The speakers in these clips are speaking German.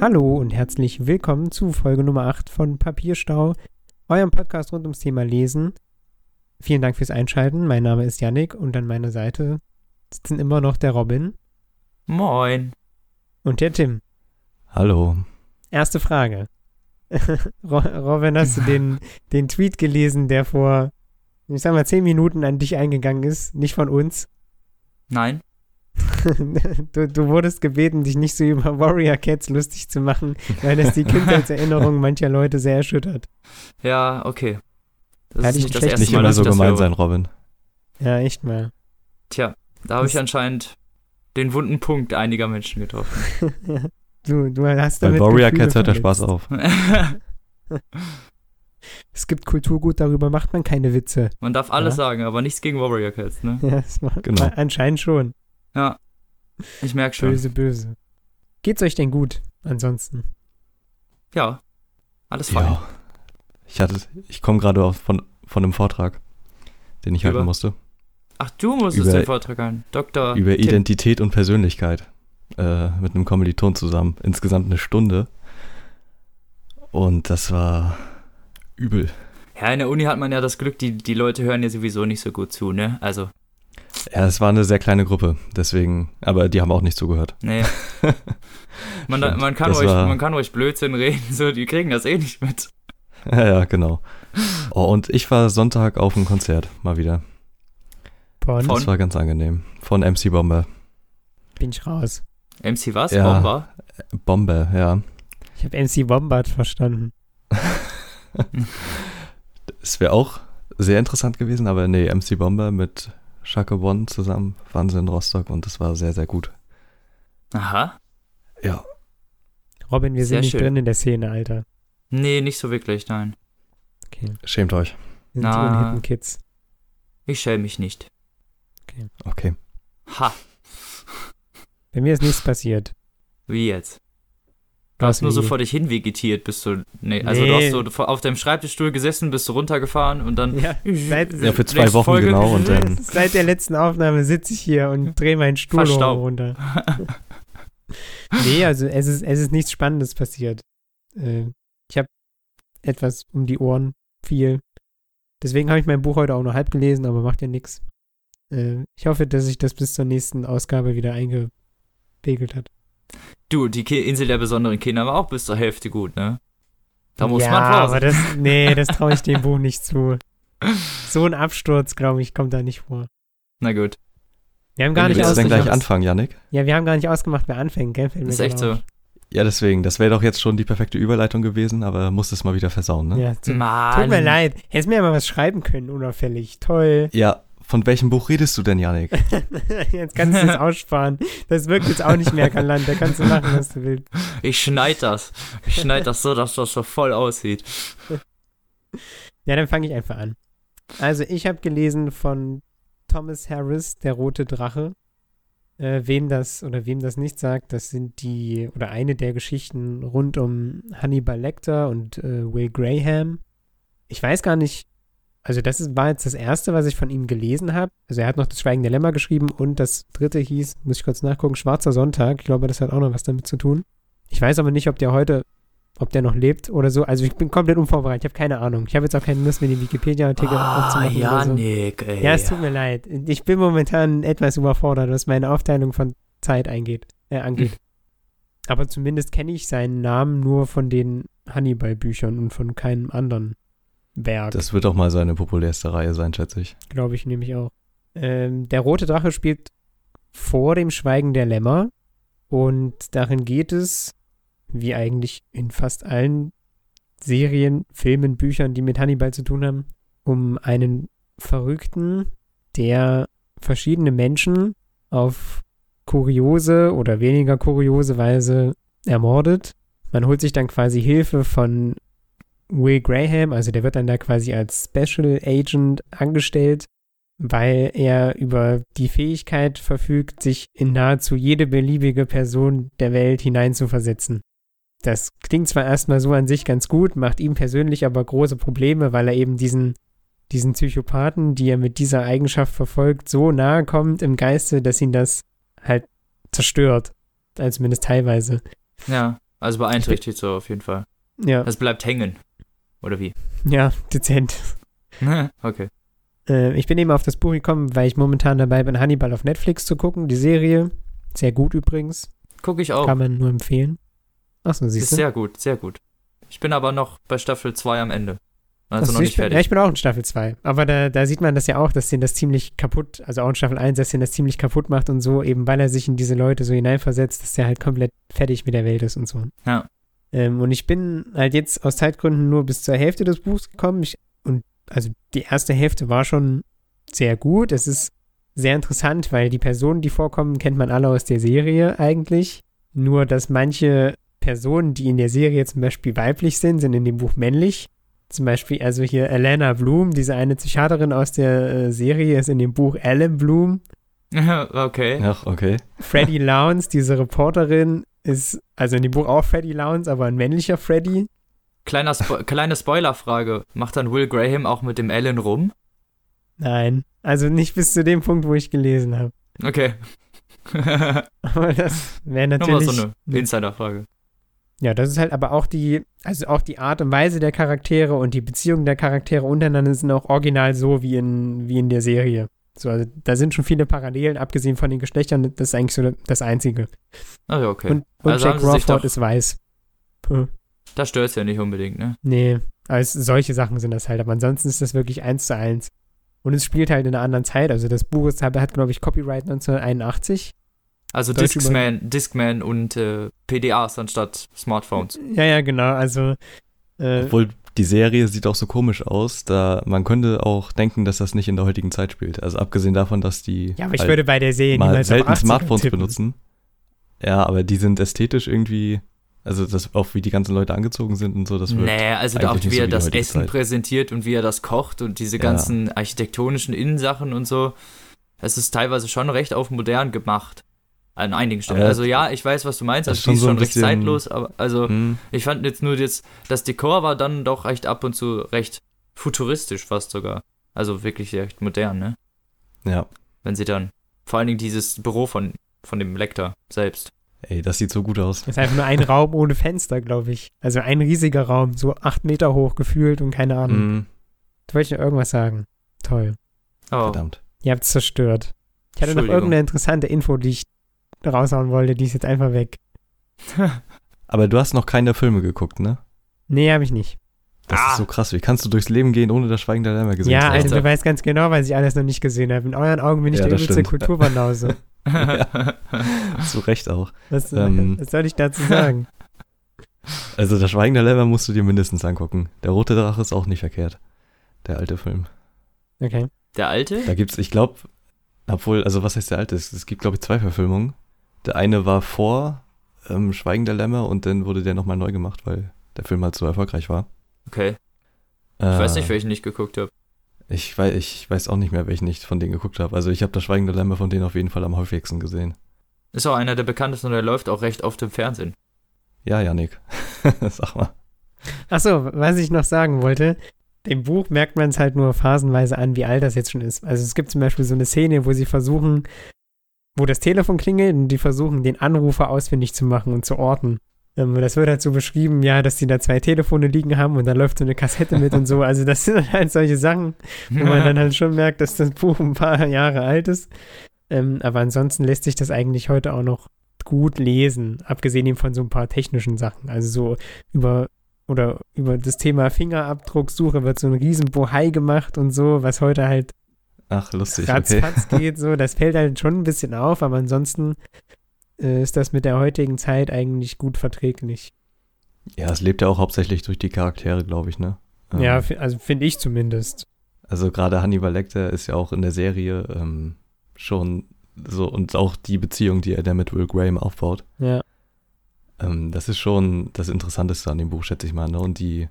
Hallo und herzlich willkommen zu Folge Nummer 8 von Papierstau, eurem Podcast rund ums Thema Lesen. Vielen Dank fürs Einschalten. Mein Name ist Yannick und an meiner Seite sitzen immer noch der Robin Moin. und der Tim. Hallo. Erste Frage. Ro- Robin, hast du den, den Tweet gelesen, der vor, ich sag mal, 10 Minuten an dich eingegangen ist? Nicht von uns. Nein. Du, du wurdest gebeten, dich nicht so über Warrior Cats lustig zu machen, weil das die Kindheitserinnerung mancher Leute sehr erschüttert. Ja, okay. Das Hatte ich nicht das erste Nicht Mal, immer dass so gemein sein, Robin. Ja, echt mal. Tja, da habe ich anscheinend den wunden Punkt einiger Menschen getroffen. Du, du hast Bei damit Warrior Gefühle Cats hört der. Spaß auf. Es gibt Kulturgut, darüber macht man keine Witze. Man darf alles Ja. sagen, aber nichts gegen Warrior Cats, ne? Ja, das war, Genau. anscheinend schon. Ja. Ich merke schon. Böse, böse. Geht's euch denn gut ansonsten? Ja. Alles fein. Ja. Ich hatte, ich komme gerade von, von einem Vortrag, den ich halten Über- musste. Ach, du musstest Über- den Vortrag halten. Dr. über Tim. Identität und Persönlichkeit. Äh, mit einem Kommiliton zusammen. Insgesamt eine Stunde. Und das war übel. Ja, in der Uni hat man ja das Glück, die, die Leute hören ja sowieso nicht so gut zu, ne? Also, Ja, es war eine sehr kleine Gruppe, deswegen, aber die haben auch nicht zugehört. nee. Man, man, kann ruhig, war- man kann ruhig Blödsinn reden, so, die kriegen das eh nicht mit. Ja, ja, genau. Oh, und ich war Sonntag auf einem Konzert, mal wieder. Von, Von? Das war ganz angenehm. Von MC Bomber. bin ich raus. MC was? Ja. Bomber? Bomber, ja. Ich habe MC Bombard verstanden. Es wäre auch sehr interessant gewesen, aber nee, MC Bomber mit Shaka One zusammen waren sie in Rostock und das war sehr, sehr gut. Aha. Ja. Robin, wir sind Sehr nicht schön. drin in der Szene, Alter. Nee, nicht so wirklich, nein. Okay. Schämt euch. Wir sind Na. die unhippen Kids. Ich schäme mich nicht. Okay. Ha, Bei mir ist nichts passiert. wie jetzt? Du hast nur so vor dich hin vegetiert, bist du. Nee, also Nee. du hast so auf deinem Schreibtischstuhl gesessen, bist du runtergefahren und dann. Ja, seit, Ja, für zwei Wochen Folge. genau und dann. seit der letzten Aufnahme sitze ich hier und drehe meinen Stuhl runter. Nee, also es ist, es ist nichts Spannendes passiert. Äh, ich habe etwas um die Ohren, viel. Deswegen habe ich mein Buch heute auch nur halb gelesen, aber macht ja nichts. Äh, ich hoffe, dass sich das bis zur nächsten Ausgabe wieder eingepegelt hat. Du, die Insel der besonderen Kinder war auch bis zur Hälfte gut, ne? Da muss ja, man aber vorsichtig. das, nee, das traue ich dem Buch nicht zu. So ein Absturz, glaube ich, kommt da nicht vor. Na gut. Wir haben gar Wenn nicht du Willst du denn ausgemacht. gleich anfangen, Yannick? Ja, wir haben gar nicht ausgemacht, wer anfängt, gell? Fällt mir Das ist echt so. Ja, deswegen. Das wäre doch jetzt schon die perfekte Überleitung gewesen, aber musst es mal wieder versauen, ne? Ja, tut, Mann. tut mir leid. Hättest mir ja mal was schreiben können, unauffällig. Toll. Ja, von welchem Buch redest du denn, Yannick? jetzt kannst du es aussparen. Das wirkt jetzt auch nicht mehr Galant. Da kannst du machen, was du willst. Ich schneid das. Ich schneid das so, dass das so voll aussieht. Ja, dann fange ich einfach an. Also, ich habe gelesen von Thomas Harris, Der rote Drache. Äh, wen das oder wem das nicht sagt, das sind die oder eine der Geschichten rund um Hannibal Lecter und äh, Will Graham. Ich weiß gar nicht, also das ist, war jetzt das erste, was ich von ihm gelesen habe. Also er hat noch das Schweigen der Lämmer geschrieben und das dritte hieß, muss ich kurz nachgucken, Schwarzer Sonntag. Ich glaube, das hat auch noch was damit zu tun. Ich weiß aber nicht, ob der heute, ob der noch lebt oder so. Also ich bin komplett unvorbereitet, ich habe keine Ahnung. Ich habe jetzt auch keine Lust, mir den Wikipedia-Artikel Ah, aufzumachen oder so. Janik, ey. Ja, es tut mir leid. Ich bin momentan etwas überfordert, was meine Aufteilung von Zeit eingeht, äh, angeht. Aber zumindest kenne ich seinen Namen nur von den Hannibal-Büchern und von keinem anderen Werk. Das wird auch mal seine populärste Reihe sein, schätze ich. Glaube ich nämlich auch. Ähm, der Rote Drache spielt vor dem Schweigen der Lämmer und darin geht es, wie eigentlich in fast allen Serien, Filmen, Büchern, die mit Hannibal zu tun haben, um einen Verrückten, der verschiedene Menschen auf kuriose oder weniger kuriose Weise ermordet. Man holt sich dann quasi Hilfe von Will Graham, also der wird dann da quasi als Special Agent angestellt, weil er über die Fähigkeit verfügt, sich in nahezu jede beliebige Person der Welt hineinzuversetzen. Das klingt zwar erstmal so an sich ganz gut, macht ihm persönlich aber große Probleme, weil er eben diesen, diesen Psychopathen, die er mit dieser Eigenschaft verfolgt, so nahe kommt im Geiste, dass ihn das halt zerstört. Also zumindest teilweise. Ja. Also beeinträchtigt so auf jeden Fall. Ja, Es bleibt hängen. Oder wie? ja, dezent. okay. Äh, ich bin eben auf das Buch gekommen, weil ich momentan dabei bin, Hannibal auf Netflix zu gucken, die Serie. Sehr gut übrigens. Gucke ich auch. Kann man nur empfehlen. Achso, Ist siehst du. sehr gut, sehr gut. Ich bin aber noch bei Staffel 2 am Ende. Also Achso, noch ich nicht bin, fertig. Ja, ich bin auch in Staffel 2. Aber da, da sieht man das ja auch, dass den das ziemlich kaputt, also auch in Staffel 1, dass den das ziemlich kaputt macht und so, eben weil er sich in diese Leute so hineinversetzt, dass der halt komplett fertig mit der Welt ist und so. Ja. Ähm, und ich bin halt jetzt aus Zeitgründen nur bis zur Hälfte des Buchs gekommen. Ich, und also die erste Hälfte war schon sehr gut. Es ist sehr interessant, weil die Personen, die vorkommen, kennt man alle aus der Serie eigentlich. Nur, dass manche Personen, die in der Serie zum Beispiel weiblich sind, sind in dem Buch männlich. Zum Beispiel, also hier Alana Bloom, diese eine Psychiaterin aus der äh, Serie, ist in dem Buch Ellen Bloom. okay. Ach, okay. Freddie Lowndes, diese Reporterin, ist also in dem Buch auch Freddie Lowndes, aber ein männlicher Freddie. Kleiner Spo kleine Spoilerfrage. Macht dann Will Graham auch mit dem Alan rum? Nein, also nicht bis zu dem Punkt, wo ich gelesen habe. Okay. Aber das wäre Nochmal natürlich. so eine Insiderfrage. Ja, das ist halt aber auch die, also auch die Art und Weise der Charaktere und die Beziehungen der Charaktere untereinander sind auch original so wie in, wie in der Serie. So, also da sind schon viele Parallelen, abgesehen von den Geschlechtern, das ist eigentlich so das Einzige. Ah ja, okay. Und, und Also Jack Crawford ist weiß. Puh. Da stört es ja nicht unbedingt, ne? Nee, also solche Sachen sind das halt, aber ansonsten ist das wirklich eins zu eins. Und es spielt halt in einer anderen Zeit, also das Buch ist, hat, hat glaube ich, Copyright 1981. Also Deutsch Discman, Discman und äh, PDAs anstatt Smartphones. Ja, ja, genau, also äh, Obwohl die Serie sieht auch so komisch aus, da man könnte auch denken, dass das nicht in der heutigen Zeit spielt. Also abgesehen davon, dass die ja, aber ich halt würde bei der Serie mal selten auf 80er Smartphones tippen. benutzen. Ja, aber die sind ästhetisch irgendwie, also das auch wie die ganzen Leute angezogen sind und so, das wird. Nee, also da auch wie so er wie die das Essen Zeit. präsentiert und wie er das kocht und diese Ja. ganzen architektonischen Innensachen und so. Es ist teilweise schon recht auf modern gemacht. An einigen Stellen. Aber also ja, ich weiß, was du meinst. das Also ist die schon ist so schon recht zeitlos, aber also Hm, ich fand jetzt nur jetzt, das Dekor war dann doch recht ab und zu recht futuristisch fast sogar. Also wirklich recht modern, ne? ja, Wenn sie dann, vor allen Dingen dieses Büro von, von dem Lektor selbst. ey, das sieht so gut aus. Das ist einfach nur ein Raum ohne Fenster, glaube ich. Also ein riesiger Raum, so acht Meter hoch gefühlt und keine Ahnung. Hm, Du wolltest noch irgendwas sagen. Toll. Oh, verdammt. Ihr habt es zerstört. Ich hatte noch irgendeine interessante Info, die ich raushauen wollte, die ist jetzt einfach weg. Aber du hast noch keine Filme geguckt, ne? Nee, habe ich nicht. Das Ah. ist so krass. Wie kannst du durchs Leben gehen, ohne das Schweigen der Lämmer gesehen ja, zu haben? also du weißt ganz genau, weil ich alles noch nicht gesehen habe. In euren Augen bin ich Ja, der übelste. Kulturbanause. Zu Recht auch. Was, Ähm. was soll ich dazu sagen? Also das Schweigen der Lämmer musst du dir mindestens angucken. Der rote Drache ist auch nicht verkehrt. Der alte Film. Okay. Der alte? Da gibt's, ich glaube, obwohl, also was heißt der alte? Es, es gibt, glaube ich, zwei Verfilmungen. Der eine war vor ähm, Schweigen der Lämmer und dann wurde der nochmal neu gemacht, weil der Film halt so erfolgreich war. Okay. Ich Äh, weiß nicht, welchen ich geguckt habe. Ich weiß, ich weiß auch nicht mehr, welchen ich von denen geguckt habe. Also ich habe das Schweigen der Lämmer von denen auf jeden Fall am häufigsten gesehen. Ist auch einer der bekanntesten und der läuft auch recht oft im Fernsehen. Ja, Janik. Sag mal. Achso, was ich noch sagen wollte. Dem Buch merkt man es halt nur phasenweise an, wie alt das jetzt schon ist. Also es gibt zum Beispiel so eine Szene, wo sie versuchen, wo das Telefon klingelt und die versuchen, den Anrufer ausfindig zu machen und zu orten. Ähm, das wird halt so beschrieben, ja, dass die da zwei Telefone liegen haben und da läuft so eine Kassette mit und so. Also das sind halt solche Sachen, wo man dann halt schon merkt, dass das Buch ein paar Jahre alt ist. Ähm, aber ansonsten lässt sich das eigentlich heute auch noch gut lesen, abgesehen eben von so ein paar technischen Sachen. Also so über oder über das Thema Fingerabdrucksuche wird so ein riesen Bohai gemacht und so, was heute halt Ach, lustig. Okay. ratzfatz geht, so, das fällt halt schon ein bisschen auf, aber ansonsten äh, ist das mit der heutigen Zeit eigentlich gut verträglich. Ja, es lebt ja auch hauptsächlich durch die Charaktere, glaube ich, ne? Ähm, Ja, also finde ich zumindest. Also gerade Hannibal Lecter ist ja auch in der Serie ähm, schon so und auch die Beziehung, die er da mit Will Graham aufbaut. Ja. Ähm, das ist schon das Interessanteste an dem Buch, schätze ich mal. Ne? Und die,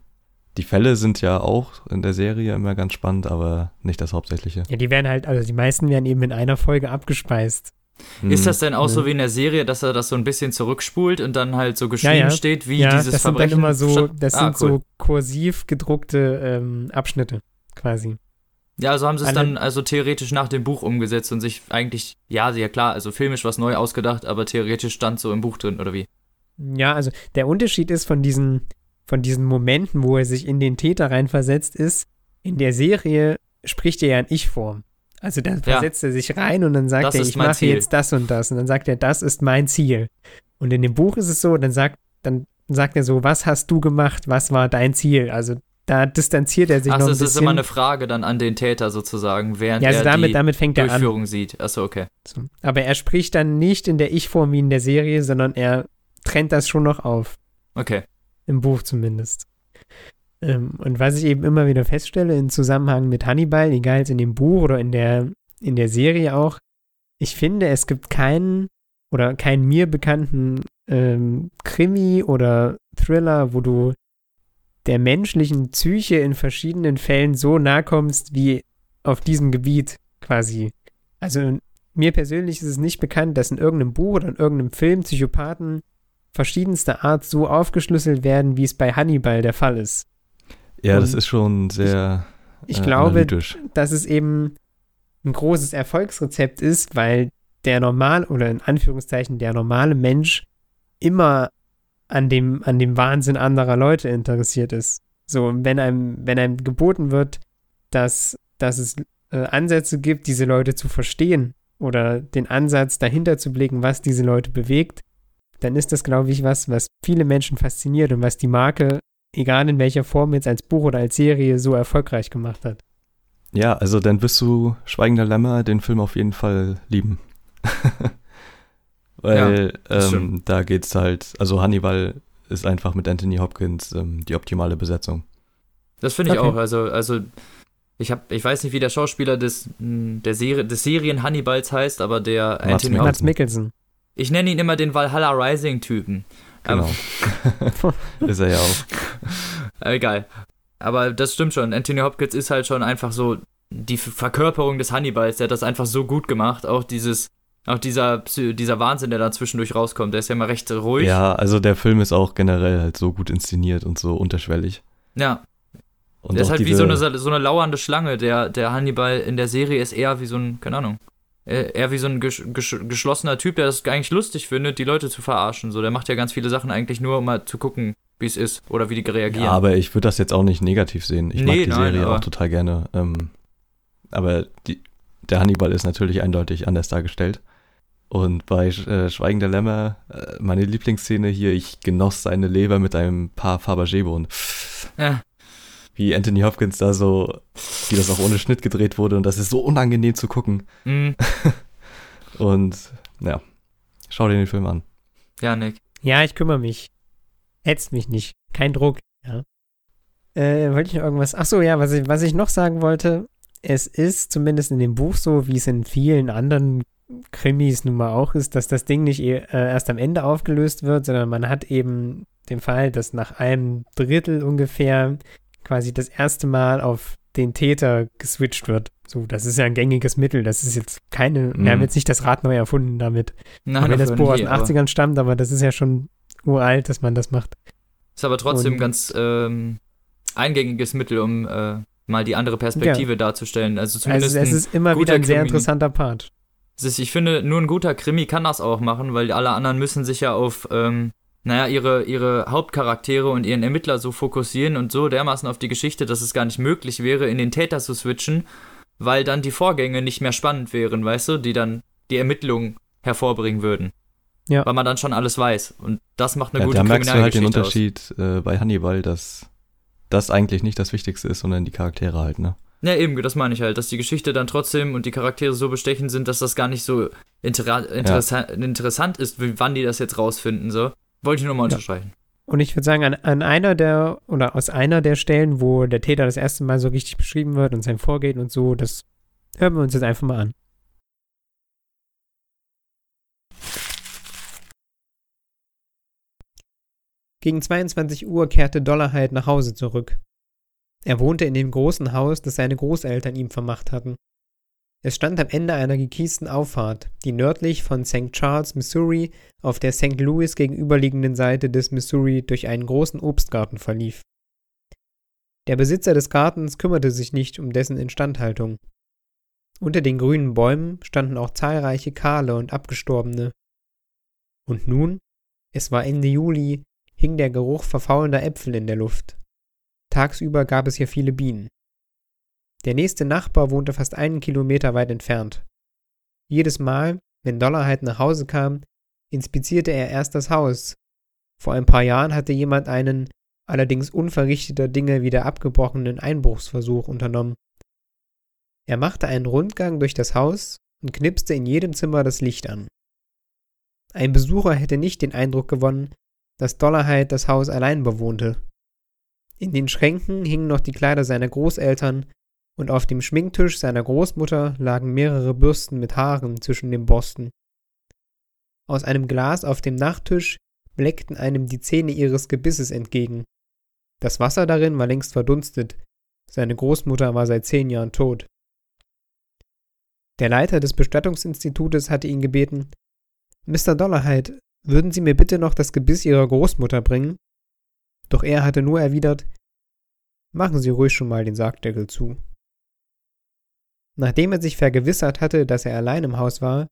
die Fälle sind ja auch in der Serie immer ganz spannend, aber nicht das Hauptsächliche. Ja, die werden halt, also die meisten werden eben in einer Folge abgespeist. Ist das denn auch so Mhm. wie in der Serie, dass er das so ein bisschen zurückspult und dann halt so geschrieben ja. steht, wie ja, dieses das sind Verbrechen? dann immer so, das Ah, sind cool. so kursiv gedruckte ähm, Abschnitte quasi. Ja, also haben sie es alle- dann also theoretisch nach dem Buch umgesetzt und sich eigentlich, ja, ja klar, also filmisch was neu ausgedacht, aber theoretisch stand so im Buch drin, oder wie? Ja, also der Unterschied ist von diesen, von diesen Momenten, wo er sich in den Täter reinversetzt ist, in der Serie spricht er ja in Ich-Form. Also da versetzt er sich rein und dann sagt Das er, ich mache Ziel. jetzt das und das. Und dann sagt er, das ist mein Ziel. Und in dem Buch ist es so, dann sagt, dann sagt er so, was hast du gemacht, was war dein Ziel? Also da distanziert er sich Achso, noch ein es bisschen. ist immer eine Frage dann an den Täter sozusagen, während ja, also er damit, die damit fängt er an. Sieht. Achso, okay. So. Aber er spricht dann nicht in der Ich-Form wie in der Serie, sondern er trennt das schon noch auf. Okay. Im Buch zumindest. Ähm, und was ich eben immer wieder feststelle im Zusammenhang mit Hannibal, egal jetzt in dem Buch oder in der, in der Serie auch, ich finde, es gibt keinen oder keinen mir bekannten ähm, Krimi oder Thriller, wo du der menschlichen Psyche in verschiedenen Fällen so nahe kommst wie auf diesem Gebiet quasi. Also mir persönlich ist es nicht bekannt, dass in irgendeinem Buch oder in irgendeinem Film Psychopathen verschiedenster Art so aufgeschlüsselt werden, wie es bei Hannibal der Fall ist. Ja, das Und ist schon sehr Ich äh, glaube, analytisch. dass es eben ein großes Erfolgsrezept ist, weil der normal oder in Anführungszeichen der normale Mensch immer an dem, an dem Wahnsinn anderer Leute interessiert ist. So, wenn einem, wenn einem geboten wird, dass, dass es äh, Ansätze gibt, diese Leute zu verstehen oder den Ansatz dahinter zu blicken, was diese Leute bewegt, dann ist das, glaube ich, was, was viele Menschen fasziniert und was die Marke, egal in welcher Form jetzt als Buch oder als Serie, so erfolgreich gemacht hat. Ja, also dann wirst du Schweigender Lämmer den Film auf jeden Fall lieben. Weil das ähm, da geht's halt, also Hannibal ist einfach mit Anthony Hopkins ähm, die optimale Besetzung. Das finde ich Okay. auch. Also, also ich habe, ich weiß nicht, wie der Schauspieler des, der Serie, des Serien Hannibals heißt, aber der Mats Anthony. Hopkins. Mats. Ich nenne ihn immer den Valhalla Rising-Typen. Genau. ist er ja auch. Äh, Egal. Aber das stimmt schon. Anthony Hopkins ist halt schon einfach so die Ver- Verkörperung des Hannibals. Der hat das einfach so gut gemacht. Auch dieses, auch dieser, dieser Wahnsinn, der da zwischendurch rauskommt. Der ist ja immer recht ruhig. Ja, also der Film ist auch generell halt so gut inszeniert und so unterschwellig. Ja. Und der ist halt wie so eine, so eine lauernde Schlange. Der, der Hannibal in der Serie ist eher wie so ein, keine Ahnung, äh, eher wie so ein gesch gesch geschlossener Typ, der das eigentlich lustig findet, die Leute zu verarschen. So, der macht ja ganz viele Sachen eigentlich nur, um mal zu gucken, wie es ist oder wie die reagieren. Ja, aber ich würde das jetzt auch nicht negativ sehen. Ich mag Nee, die nein, Serie auch total gerne. Ähm, aber die, der Hannibal ist natürlich eindeutig anders dargestellt. Und bei äh, Schweigen der Lämmer, äh, meine Lieblingsszene hier, ich genoss seine Leber mit einem paar Fabergé-Bohnen. Ja. Wie Anthony Hopkins da so, wie das auch ohne Schnitt gedreht wurde und das ist so unangenehm zu gucken. Mm, Und ja, schau dir den Film an. ja, Nick. Ja, ich kümmere mich. Hetzt mich nicht. Kein Druck. Ja. Äh, wollte ich noch irgendwas? Ach so, ja, was ich, was ich noch sagen wollte, es ist zumindest in dem Buch so, wie es in vielen anderen Krimis nun mal auch ist, dass das Ding nicht eh, äh, erst am Ende aufgelöst wird, sondern man hat eben den Fall, dass nach einem Drittel ungefähr quasi das erste Mal auf den Täter geswitcht wird. So, das ist ja ein gängiges Mittel. Das ist jetzt keine, wir Mhm. haben jetzt nicht das Rad neu erfunden damit. Nein, wenn das Buch aus den aber- 80ern stammt, aber das ist ja schon uralt, dass man das macht. Ist aber trotzdem Und- ganz ähm, eingängiges Mittel, um äh, mal die andere Perspektive darzustellen. Also zumindest Also es ein ist immer wieder ein sehr Krimi. interessanter Part. Ist, ich finde, nur ein guter Krimi kann das auch machen, weil alle anderen müssen sich ja auf, ähm, naja, ihre, ihre Hauptcharaktere und ihren Ermittler so fokussieren und so dermaßen auf die Geschichte, dass es gar nicht möglich wäre, in den Täter zu switchen, weil dann die Vorgänge nicht mehr spannend wären, weißt du, die dann die Ermittlungen hervorbringen würden. Ja. Weil man dann schon alles weiß. Und das macht eine Ja, gute da merkst du halt den Unterschied äh, bei Hannibal, dass das eigentlich nicht das Wichtigste ist, sondern die Charaktere halt, ne? Ja, eben, das meine ich halt, dass die Geschichte dann trotzdem und die Charaktere so bestechend sind, dass das gar nicht so intera interessa interessant ist, wie, wann die das jetzt rausfinden, so. Wollte ich nur mal Ja. unterstreichen. Und ich würde sagen, an, an einer der, oder aus einer der Stellen, wo der Täter das erste Mal so richtig beschrieben wird und sein Vorgehen und so, das hören wir uns jetzt einfach mal an. Gegen 22 Uhr kehrte Dollarhide nach Hause zurück. Er wohnte in dem großen Haus, das seine Großeltern ihm vermacht hatten. Es stand am Ende einer gekiesten Auffahrt, die nördlich von St. Charles, Missouri, auf der St. Louis gegenüberliegenden Seite des Missouri durch einen großen Obstgarten verlief. Der Besitzer des Gartens kümmerte sich nicht um dessen Instandhaltung. Unter den grünen Bäumen standen auch zahlreiche kahle und abgestorbene. Und nun Es war Ende Juli, hing der Geruch verfaulender Äpfel in der Luft. Tagsüber gab es hier viele Bienen. Der nächste Nachbar wohnte fast einen Kilometer weit entfernt. Jedes Mal, wenn Dollarheit nach Hause kam, inspizierte er erst das Haus. Vor ein paar Jahren hatte jemand einen, allerdings unverrichteter Dinge wieder abgebrochenen Einbruchsversuch unternommen. Er machte einen Rundgang durch das Haus und knipste in jedem Zimmer das Licht an. Ein Besucher hätte nicht den Eindruck gewonnen, dass Dollarheit das Haus allein bewohnte. In den Schränken hingen noch die Kleider seiner Großeltern und auf dem Schminktisch seiner Großmutter lagen mehrere Bürsten mit Haaren zwischen den Borsten. Aus einem Glas auf dem Nachttisch bleckten einem die Zähne ihres Gebisses entgegen. Das Wasser darin war längst verdunstet, seine Großmutter war seit zehn Jahren tot. Der Leiter des Bestattungsinstitutes hatte ihn gebeten, Mr. Dollarhide, würden Sie mir bitte noch das Gebiss Ihrer Großmutter bringen? Doch er hatte nur erwidert, Machen Sie ruhig schon mal den Sargdeckel zu. Nachdem er sich vergewissert hatte, dass er allein im Haus war,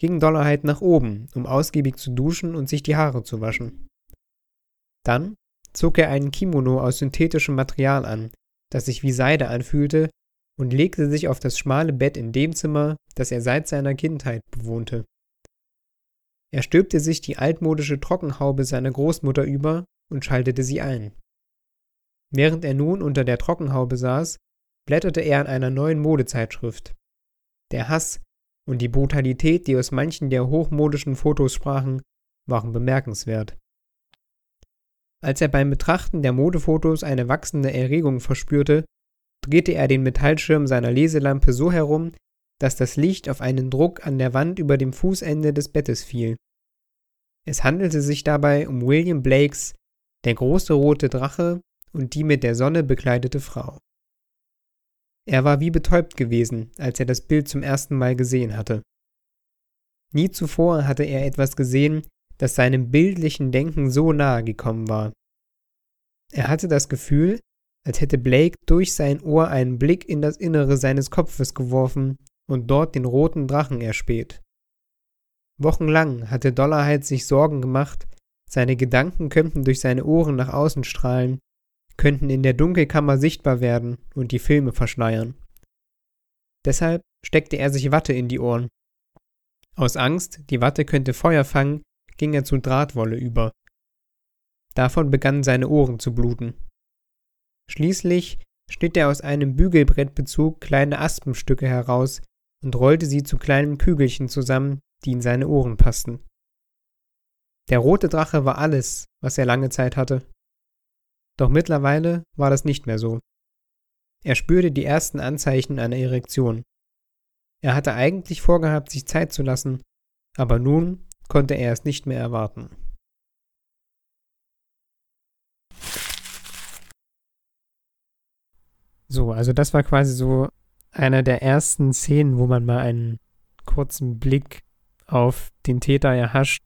ging Dollarheit nach oben, um ausgiebig zu duschen und sich die Haare zu waschen. Dann zog er einen Kimono aus synthetischem Material an, das sich wie Seide anfühlte, und legte sich auf das schmale Bett in dem Zimmer, das er seit seiner Kindheit bewohnte. Er stülpte sich die altmodische Trockenhaube seiner Großmutter über und schaltete sie ein. Während er nun unter der Trockenhaube saß, blätterte er in einer neuen Modezeitschrift. Der Hass und die Brutalität, die aus manchen der hochmodischen Fotos sprachen, waren bemerkenswert. Als er beim Betrachten der Modefotos eine wachsende Erregung verspürte, drehte er den Metallschirm seiner Leselampe so herum, dass das Licht auf einen Druck an der Wand über dem Fußende des Bettes fiel. Es handelte sich dabei um William Blakes Der große rote Drache und die mit der Sonne bekleidete Frau. Er war wie betäubt gewesen, als er das Bild zum ersten Mal gesehen hatte. Nie zuvor hatte er etwas gesehen, das seinem bildlichen Denken so nahe gekommen war. Er hatte das Gefühl, als hätte Blake durch sein Ohr einen Blick in das Innere seines Kopfes geworfen und dort den roten Drachen erspäht. Wochenlang hatte Dollarheit sich Sorgen gemacht, seine Gedanken könnten durch seine Ohren nach außen strahlen könnten in der Dunkelkammer sichtbar werden und die Filme verschleiern. Deshalb steckte er sich Watte in die Ohren. Aus Angst, die Watte könnte Feuer fangen, ging er zu Drahtwolle über. Davon begannen seine Ohren zu bluten. Schließlich schnitt er aus einem Bügelbrettbezug kleine Aspenstücke heraus und rollte sie zu kleinen Kügelchen zusammen, die in seine Ohren passten. Der rote Drache war alles, was er lange Zeit hatte. Doch mittlerweile war das nicht mehr so. Er spürte die ersten Anzeichen einer Erektion. Er hatte eigentlich vorgehabt, sich Zeit zu lassen, aber nun konnte er es nicht mehr erwarten. So, also das war quasi so einer der ersten Szenen, wo man mal einen kurzen Blick auf den Täter erhascht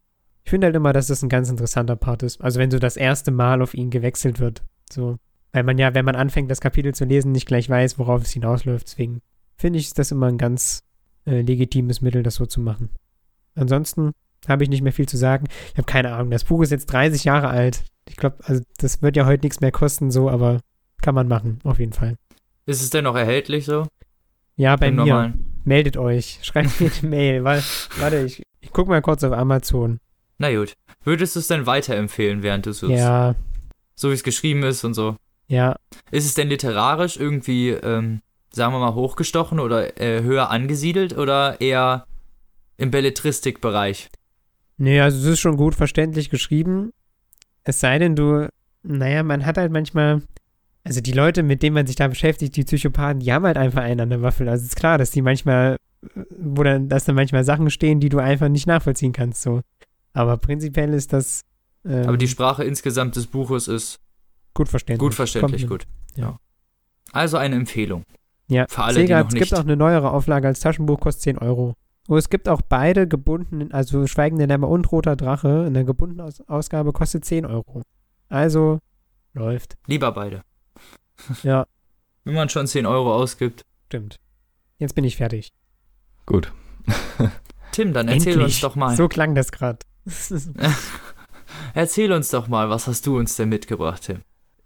ich finde halt immer, dass das ein ganz interessanter Part ist. Also wenn so das erste Mal auf ihn gewechselt wird. So. Weil man ja, wenn man anfängt, das Kapitel zu lesen, nicht gleich weiß, worauf es hinausläuft. Deswegen finde ich das immer ein ganz äh, legitimes Mittel, das so zu machen. Ansonsten habe ich nicht mehr viel zu sagen. Ich habe keine Ahnung. Das Buch ist jetzt 30 Jahre alt. Ich glaube, also das wird ja heute nichts mehr kosten, so, aber kann man machen, auf jeden Fall. Ist es denn noch erhältlich so? Ja, bei Im mir. Normalen? Meldet euch. Schreibt mir eine Mail. Warte, ich, ich gucke mal kurz auf Amazon. Na gut. Würdest du es denn weiterempfehlen, während du es Ja. So wie es geschrieben ist und so? Ja. Ist es denn literarisch irgendwie, ähm, sagen wir mal, hochgestochen oder äh, höher angesiedelt oder eher im Belletristikbereich? Nee, also es ist schon gut verständlich geschrieben. Es sei denn, du, naja, man hat halt manchmal, also die Leute, mit denen man sich da beschäftigt, die Psychopathen, die haben halt einfach einen an der Waffel. Also es ist klar, dass die manchmal, wo dann, dass da manchmal Sachen stehen, die du einfach nicht nachvollziehen kannst, so. Aber prinzipiell ist das. Ähm, Aber die Sprache insgesamt des Buches ist gut verständlich. Gut verständlich, gut. Ja. Also eine Empfehlung. Ja, für alle, Sega, die noch es gibt auch eine neuere Auflage als Taschenbuch, kostet 10 Euro. Und es gibt auch beide gebundenen, also Schweigende Lämmer und Roter Drache. Eine gebundene Ausgabe kostet 10 Euro. Also läuft. Lieber beide. Ja. Wenn man schon 10 Euro ausgibt. Stimmt. Jetzt bin ich fertig. Gut. Tim, dann erzähl Endlich. uns doch mal. So klang das gerade. Erzähl uns doch mal, was hast du uns denn mitgebracht, Tim?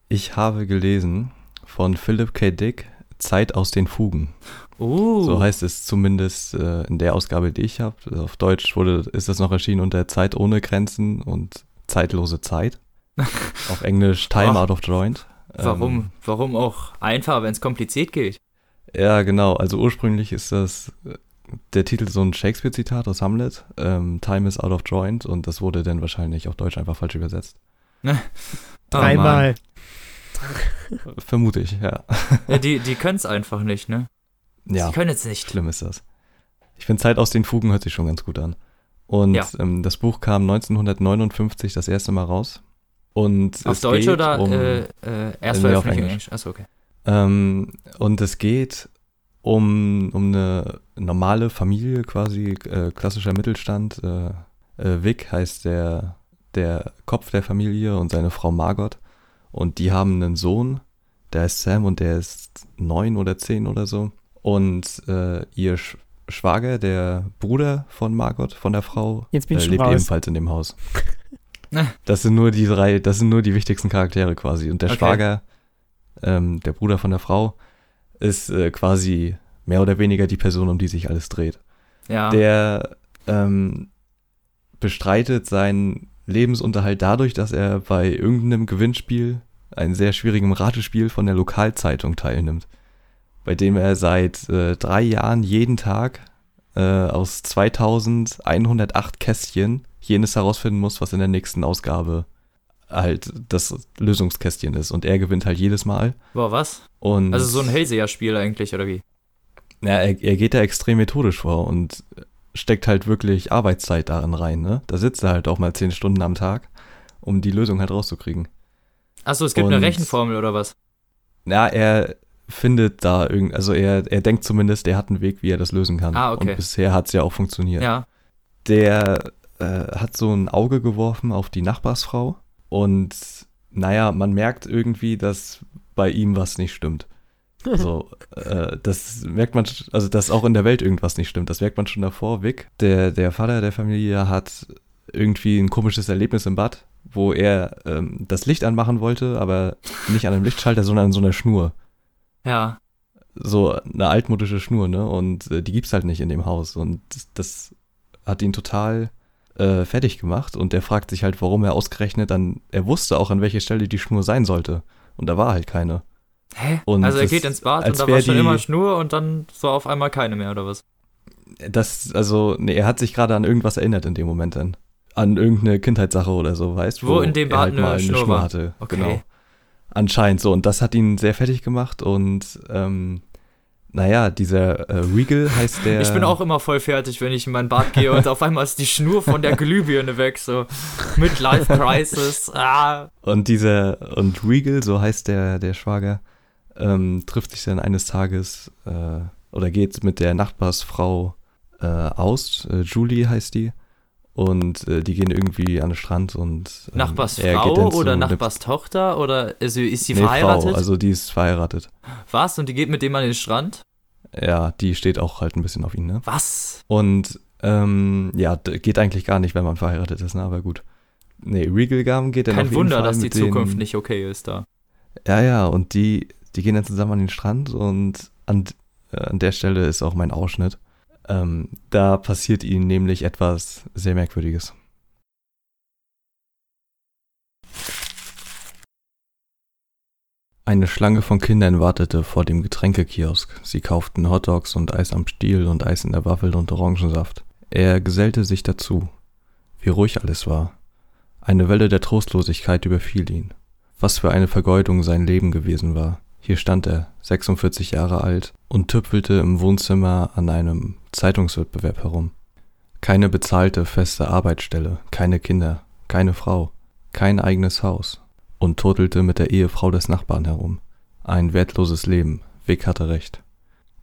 Ich habe gelesen von Philip K. Dick Zeit aus den Fugen. Uh. So heißt es zumindest äh, in der Ausgabe, die ich habe. Also auf Deutsch wurde, ist das noch erschienen unter Zeit ohne Grenzen und zeitlose Zeit. auf Englisch Time Ach. Out of Joint. Warum, Ähm, warum auch einfach, wenn es kompliziert geht? ja, genau. Also ursprünglich ist das der Titel so ein Shakespeare-Zitat aus Hamlet. Ähm, Time is out of joint und das wurde dann wahrscheinlich auf Deutsch einfach falsch übersetzt. Oh, Mann. Dreimal. Vermute ich, ja. Ja, die die können es einfach nicht, ne? Ja. Sie können es nicht. Schlimm ist das. Ich finde Zeit aus den Fugen hört sich schon ganz gut an. Und Ja. ähm, das Buch kam 1959 das erste Mal raus. Und Auf es Deutsch geht oder um, äh, äh, erst veröffentlicht in Englisch. Englisch? Achso, okay. ähm, und es geht um, um eine normale Familie, quasi äh, klassischer Mittelstand. Äh, äh, Vic heißt der, der Kopf der Familie und seine Frau Margot. Und die haben einen Sohn, der ist Sam und der ist neun oder zehn oder so. Und äh, ihr Sch Schwager, der Bruder von Margot, von der Frau, äh, lebt raus. ebenfalls in dem Haus. Ah. Das sind nur die drei, das sind nur die wichtigsten Charaktere quasi. Und der Okay. Schwager, ähm, der Bruder von der Frau, ist äh, quasi mehr oder weniger die Person, um die sich alles dreht. Ja. Der ähm, bestreitet seinen Lebensunterhalt dadurch, dass er bei irgendeinem Gewinnspiel, einem sehr schwierigen Ratespiel von der Lokalzeitung teilnimmt, bei dem er seit äh, drei Jahren jeden Tag äh, aus 2108 Kästchen jenes herausfinden muss, was in der nächsten Ausgabe halt das Lösungskästchen ist. Und er gewinnt halt jedes Mal. Boah, was? Und Also so ein Hellseher-Spiel eigentlich, oder wie? ja, er, er geht da extrem methodisch vor und steckt halt wirklich Arbeitszeit darin rein, ne? Da sitzt er halt auch mal zehn Stunden am Tag, um die Lösung halt rauszukriegen. Achso, es gibt Und- eine Rechenformel oder was? Ja, er findet da irgend, also er, er denkt zumindest, er hat einen Weg, wie er das lösen kann. Ah, okay. Und bisher hat es ja auch funktioniert. Ja. Der äh, hat so ein Auge geworfen auf die Nachbarsfrau und naja, man merkt irgendwie, dass bei ihm was nicht stimmt. So, äh, das merkt man, also dass auch in der Welt irgendwas nicht stimmt. Das merkt man schon davor. Vic, der, der Vater der Familie, hat irgendwie ein komisches Erlebnis im Bad, wo er ähm, das Licht anmachen wollte, aber nicht an einem Lichtschalter, sondern an so einer Schnur. Ja. So eine altmodische Schnur, ne? Und äh, die gibt's halt nicht in dem Haus. Und das, das hat ihn total äh, fertig gemacht. Und der fragt sich halt, warum er ausgerechnet dann, er wusste auch, an welcher Stelle die Schnur sein sollte. Und da war halt keine. Hä? Und also er das- geht ins Bad und da war schon die- immer Schnur und dann so auf einmal keine mehr, oder was? Das, also, nee, er hat sich gerade an irgendwas erinnert in dem Moment dann. An irgendeine Kindheitssache oder so, weißt Wo in dem Bad halt eine mal eine Schnur Schnur, war. hatte. Okay. Genau. Anscheinend so. Und das hat ihn sehr fertig gemacht. Und ähm, naja, dieser äh, Regal heißt der. Ich bin auch immer voll fertig, wenn ich in mein Bad gehe und auf einmal ist die Schnur von der Glühbirne weg, so Midlife Crisis. Ah. Und dieser, und Regal, so heißt der, der Schwager, ähm, trifft sich dann eines Tages äh, oder geht mit der Nachbarsfrau äh, aus. Äh, Julie heißt die. Und äh, die gehen irgendwie an den Strand und ähm, Nachbarsfrau oder der- Nachbarstochter oder also ist sie nee, verheiratet? Frau, also die ist verheiratet. Was? Und die geht mit dem an den Strand? Ja, die steht auch halt ein bisschen auf ihn, ne? Was? Und ähm, ja, geht eigentlich gar nicht, wenn man verheiratet ist, ne? Aber gut. Nee, Regal Gum geht dann auf Kein jeden Wunder, Fall dass die mit den- Zukunft nicht okay ist da. Ja, ja, und die, die gehen dann zusammen an den Strand und an, äh, an der Stelle ist auch mein Ausschnitt. Ähm, da passiert ihnen nämlich etwas sehr Merkwürdiges. Eine Schlange von Kindern wartete vor dem Getränkekiosk. Sie kauften Hotdogs und Eis am Stiel und Eis in der Waffel und Orangensaft. Er gesellte sich dazu. Wie ruhig alles war. Eine Welle der Trostlosigkeit überfiel ihn. Was für eine Vergeudung sein Leben gewesen war. Hier stand er, 46 Jahre alt, und tüpfelte im Wohnzimmer an einem Zeitungswettbewerb herum. Keine bezahlte, feste Arbeitsstelle, keine Kinder, keine Frau, kein eigenes Haus. Und turtelte mit der Ehefrau des Nachbarn herum. Ein wertloses Leben, Vic hatte recht.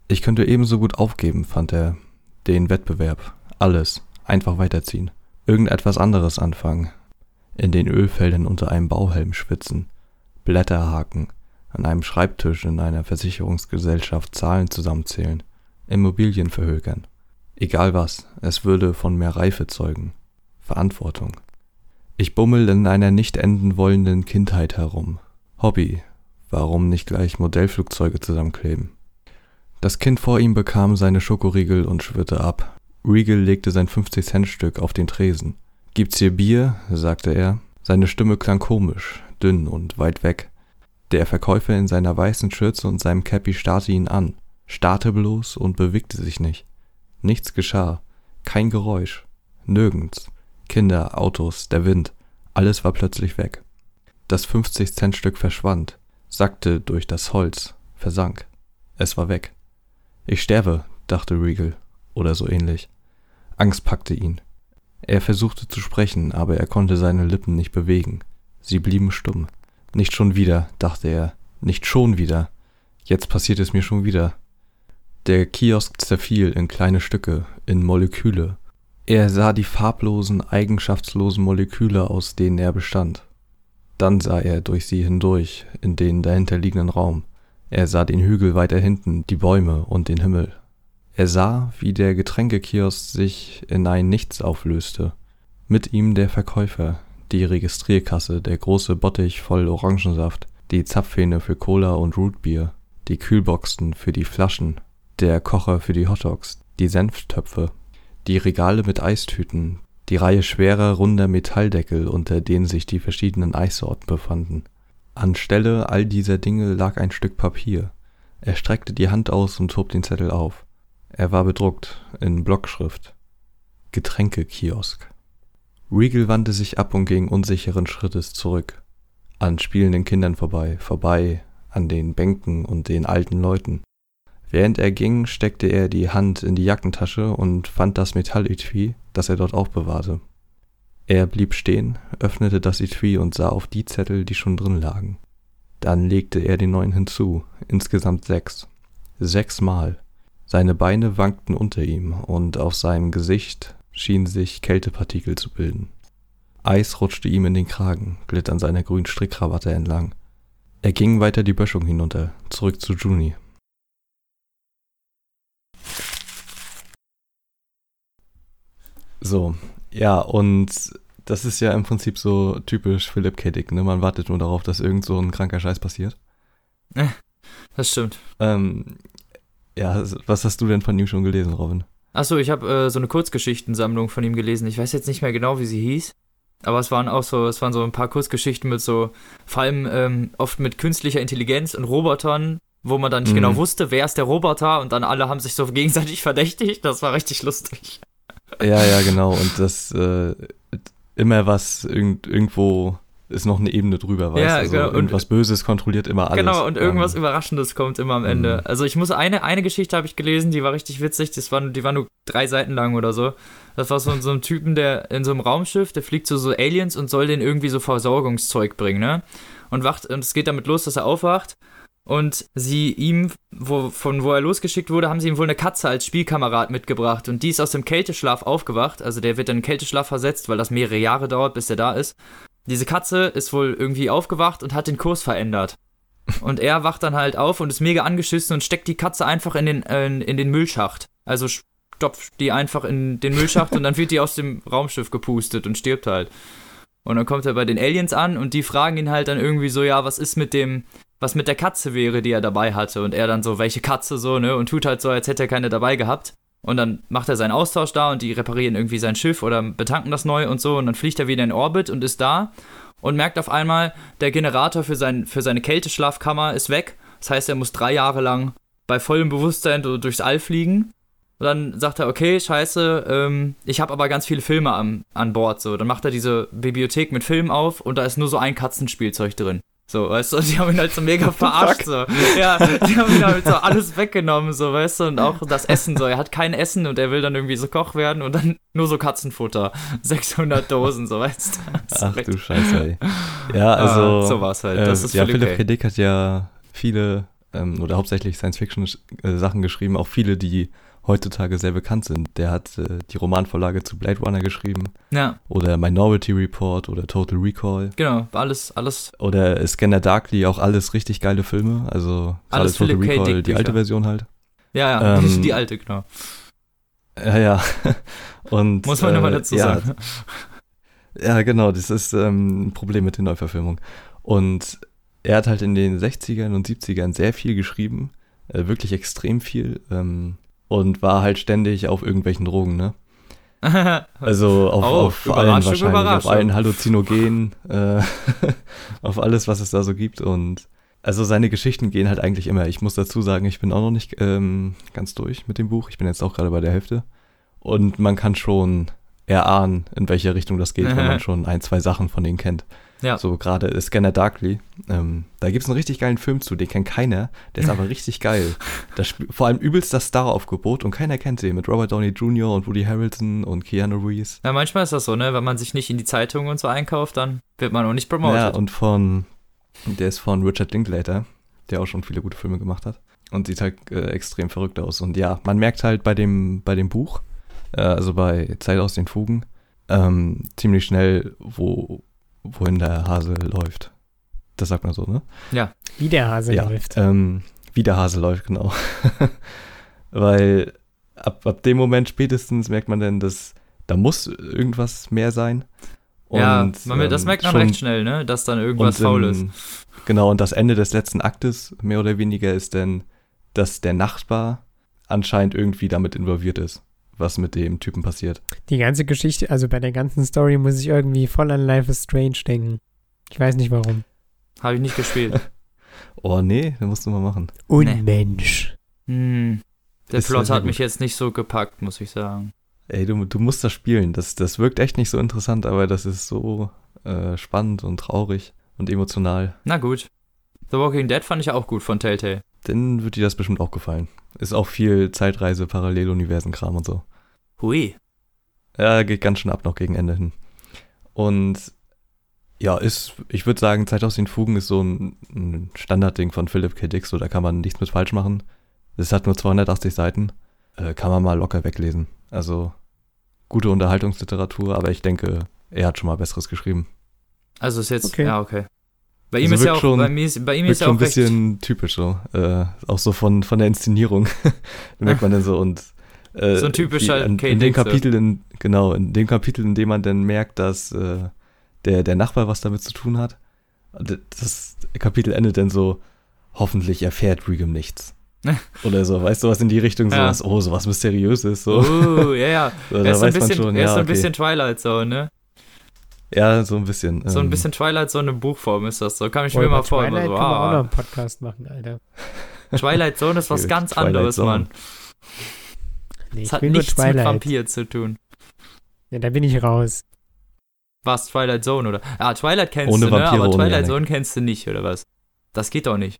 Ich könnte ebenso gut aufgeben, fand er. Den Wettbewerb, alles, einfach weiterziehen. Irgendetwas anderes anfangen. In den Ölfeldern unter einem Bauhelm schwitzen. Blätter haken, an einem Schreibtisch in einer Versicherungsgesellschaft Zahlen zusammenzählen, Immobilien verhökern. Egal was, es würde von mehr Reife zeugen. Verantwortung. Ich bummel in einer nicht enden wollenden Kindheit herum. Hobby. Warum nicht gleich Modellflugzeuge zusammenkleben? Das Kind vor ihm bekam seine Schokoriegel und schwirrte ab. Regal legte sein 50-Cent-Stück auf den Tresen. Gibt's hier Bier? sagte er. Seine Stimme klang komisch, dünn und weit weg. Der Verkäufer in seiner weißen Schürze und seinem Cappy starrte ihn an, starrte bloß und bewegte sich nicht. Nichts geschah, kein Geräusch, nirgends. Kinder, Autos, der Wind, alles war plötzlich weg. Das 50-Cent-Stück verschwand, sackte durch das Holz, versank. Es war weg. Ich sterbe, dachte Regal, oder so ähnlich. Angst packte ihn. Er versuchte zu sprechen, aber er konnte seine Lippen nicht bewegen. Sie blieben stumm. Nicht schon wieder, dachte er. Nicht schon wieder. Jetzt passiert es mir schon wieder. Der Kiosk zerfiel in kleine Stücke, in Moleküle, er sah die farblosen, eigenschaftslosen Moleküle, aus denen er bestand. Dann sah er durch sie hindurch, in den dahinterliegenden Raum. Er sah den Hügel weiter hinten, die Bäume und den Himmel. Er sah, wie der Getränkekiosk sich in ein Nichts auflöste. Mit ihm der Verkäufer, die Registrierkasse, der große Bottich voll Orangensaft, die Zapfhähne für Cola und Rootbier, die Kühlboxen für die Flaschen, der Kocher für die Hotdogs, die Senftöpfe, die Regale mit Eistüten, die Reihe schwerer, runder Metalldeckel, unter denen sich die verschiedenen Eissorten befanden. Anstelle all dieser Dinge lag ein Stück Papier. Er streckte die Hand aus und hob den Zettel auf. Er war bedruckt, in Blockschrift. Getränkekiosk. Regal wandte sich ab und ging unsicheren Schrittes zurück. An spielenden Kindern vorbei, vorbei an den Bänken und den alten Leuten. Während er ging, steckte er die Hand in die Jackentasche und fand das Metalletui, das er dort aufbewahrte. Er blieb stehen, öffnete das Etui und sah auf die Zettel, die schon drin lagen. Dann legte er den neuen hinzu, insgesamt sechs. Sechsmal. Seine Beine wankten unter ihm und auf seinem Gesicht schienen sich Kältepartikel zu bilden. Eis rutschte ihm in den Kragen, glitt an seiner grünen Strickkrawatte entlang. Er ging weiter die Böschung hinunter, zurück zu Juni. So, ja, und das ist ja im Prinzip so typisch Philipp K. Dick, ne? Man wartet nur darauf, dass irgend so ein kranker Scheiß passiert. Das stimmt. Ähm, ja, was hast du denn von ihm schon gelesen, Robin? Achso, ich habe äh, so eine Kurzgeschichtensammlung von ihm gelesen. Ich weiß jetzt nicht mehr genau, wie sie hieß. Aber es waren auch so, es waren so ein paar Kurzgeschichten mit so, vor allem ähm, oft mit künstlicher Intelligenz und Robotern, wo man dann nicht genau mhm. genau wusste, wer ist der Roboter und dann alle haben sich so gegenseitig verdächtigt. Das war richtig lustig. Ja, ja, genau. Und das äh, immer was irgend, irgendwo ist noch eine Ebene drüber, weißt du? Ja, also genau. irgendwas Böses kontrolliert immer alles. Genau, und irgendwas ähm, Überraschendes kommt immer am Ende. Mhm. Also ich muss eine, eine Geschichte habe ich gelesen, die war richtig witzig, das war, die war nur drei Seiten lang oder so. Das war so, so ein Typen, der in so einem Raumschiff, der fliegt zu so Aliens und soll denen irgendwie so Versorgungszeug bringen, ne? Und wacht, und es geht damit los, dass er aufwacht und sie ihm, wo, von wo er losgeschickt wurde, haben sie ihm wohl eine Katze als Spielkamerad mitgebracht und die ist aus dem Kälteschlaf aufgewacht, also der wird in den Kälteschlaf versetzt, weil das mehrere Jahre dauert, bis er da ist. Diese Katze ist wohl irgendwie aufgewacht und hat den Kurs verändert. Und er wacht dann halt auf und ist mega angeschissen und steckt die Katze einfach in den, äh, in den Müllschacht. Also stopft die einfach in den Müllschacht und dann wird die aus dem Raumschiff gepustet und stirbt halt. Und dann kommt er bei den Aliens an und die fragen ihn halt dann irgendwie so, ja, was ist mit dem, was mit der Katze wäre, die er dabei hatte. Und er dann so, welche Katze so, ne? Und tut halt so, als hätte er keine dabei gehabt. Und dann macht er seinen Austausch da und die reparieren irgendwie sein Schiff oder betanken das neu und so. Und dann fliegt er wieder in Orbit und ist da und merkt auf einmal, der Generator für, sein, für seine Kälteschlafkammer ist weg. Das heißt, er muss drei Jahre lang bei vollem Bewusstsein durchs All fliegen. Und dann sagt er, okay, scheiße, ähm, ich habe aber ganz viele Filme am, an Bord. So, dann macht er diese Bibliothek mit Filmen auf und da ist nur so ein Katzenspielzeug drin. So, weißt du, die haben ihn halt so mega verarscht, so. Ja, die haben ihn halt so alles weggenommen, so, weißt du, und auch das Essen, so. Er hat kein Essen und er will dann irgendwie so Koch werden und dann nur so Katzenfutter. 600 Dosen, so, weißt du. Ach du Scheiße, ey. Ja, also. Ah, so war's halt. Das äh, ist ja, Philipp K. Dick hat ja viele, ähm, oder hauptsächlich Science-Fiction-Sachen geschrieben, auch viele, die heutzutage sehr bekannt sind. Der hat äh, die Romanvorlage zu Blade Runner geschrieben. Ja. Oder Minority Report oder Total Recall. Genau, alles, alles. Oder Scanner Darkly, auch alles richtig geile Filme. Also alles Total Philipp Recall, die alte Version halt. Ja, ja, ähm, die alte, genau. Ja, ja. Und, Muss man äh, immer dazu ja, sagen. Ja, genau, das ist ähm, ein Problem mit den Neuverfilmungen. Und er hat halt in den 60ern und 70ern sehr viel geschrieben, äh, wirklich extrem viel, ähm, und war halt ständig auf irgendwelchen Drogen, ne? Also auf, Oh, auf allen wahrscheinlich, auf allen Halluzinogenen, äh, auf alles, was es da so gibt. Und also seine Geschichten gehen halt eigentlich immer. Ich muss dazu sagen, ich bin auch noch nicht ähm, ganz durch mit dem Buch. Ich bin jetzt auch gerade bei der Hälfte. Und man kann schon erahnen, in welche Richtung das geht, wenn man schon ein, zwei Sachen von denen kennt. Ja. So gerade Scanner Darkly. Ähm, da gibt es einen richtig geilen Film zu, den kennt keiner. Der ist aber richtig geil. Das vor allem übelst das Star-Aufgebot und keiner kennt den. Mit Robert Downey Jr. und Woody Harrelson und Keanu Reeves. Ja, manchmal ist das so, ne? Wenn man sich nicht in die Zeitung und so einkauft, dann wird man auch nicht promoted. Ja, und von, der ist von Richard Linklater, der auch schon viele gute Filme gemacht hat. Und sieht halt äh, extrem verrückt aus. Und ja, man merkt halt bei dem, bei dem Buch, äh, also bei Zeit aus den Fugen, ähm, ziemlich schnell, wo, wohin der Hase läuft. Das sagt man so, ne? Wie der Hase ja, läuft. Ähm, wie der Hase läuft, genau. Weil ab, ab dem Moment spätestens merkt man dann, dass da muss irgendwas mehr sein. ja, Und, man, das ähm, merkt man schon- recht schnell, ne? Dass dann irgendwas und, faul ähm, ist. Genau, und das Ende des letzten Aktes, mehr oder weniger, ist dann, dass der Nachbar anscheinend irgendwie damit involviert ist, was mit dem Typen passiert. Die ganze Geschichte, also bei der ganzen Story muss ich irgendwie voll an Life is Strange denken. Ich weiß nicht warum. Habe ich nicht gespielt. Oh nee, das musst du mal machen. Unmensch. hm. Der Ist Plot hat mich jetzt nicht so gepackt, muss ich sagen. Ey, du, du musst das spielen. Das, das wirkt echt nicht so interessant, aber das ist so äh, spannend und traurig und emotional. Na gut. The Walking Dead fand ich auch gut von Telltale. Dann wird dir das bestimmt auch gefallen. Ist auch viel Zeitreise, Paralleluniversen-Kram und so. Hui. Ja, geht ganz schön ab noch gegen Ende hin. Und ja, ist, ich würde sagen, Zeit aus den Fugen ist so ein, ein Standardding von Philip K. Dick, so da kann man nichts mit falsch machen. Es hat nur 280 Seiten, äh, kann man mal locker weglesen. Also gute Unterhaltungsliteratur, aber ich denke, er hat schon mal Besseres geschrieben. Also ist jetzt, Okay. ja, okay. Bei Also ihm ist ja auch, schon- bei, mir ist, bei ihm ist ja auch ein bisschen typisch so. Äh, auch so von, von der Inszenierung. merkt man dann so und äh, So ein typischer in, in dem so. Kapitel, in, genau, in dem Kapitel, in dem man dann merkt, dass äh, der, der Nachbar was damit zu tun hat. Das Kapitel endet dann so, hoffentlich erfährt Regan nichts. Oder so, weißt du, was in die Richtung so Ja. oh, so was Mysteriöses, so. Oh, ja, ja. so Er ist so ein weiß man bisschen, schon, er ist ja, so ein okay. bisschen Twilight Zone, ne? Ja, so ein bisschen. So ein ähm, bisschen Twilight Zone in Buchform ist das so. Kann ich Boah, mir mal vor. Twilight so, können wir auch noch ah, einen Podcast machen, Alter. Twilight Zone ist was Okay, ganz Twilight anderes, Zone. Mann. Nee, ich hat nur nichts mit. Vampir zu tun. Ja, da bin ich raus. Was, Twilight Zone oder? Ah, Twilight kennst Ohne du, ne? Vampire, Aber ohne Twilight Janik. Zone kennst du nicht, oder was? Das geht doch nicht.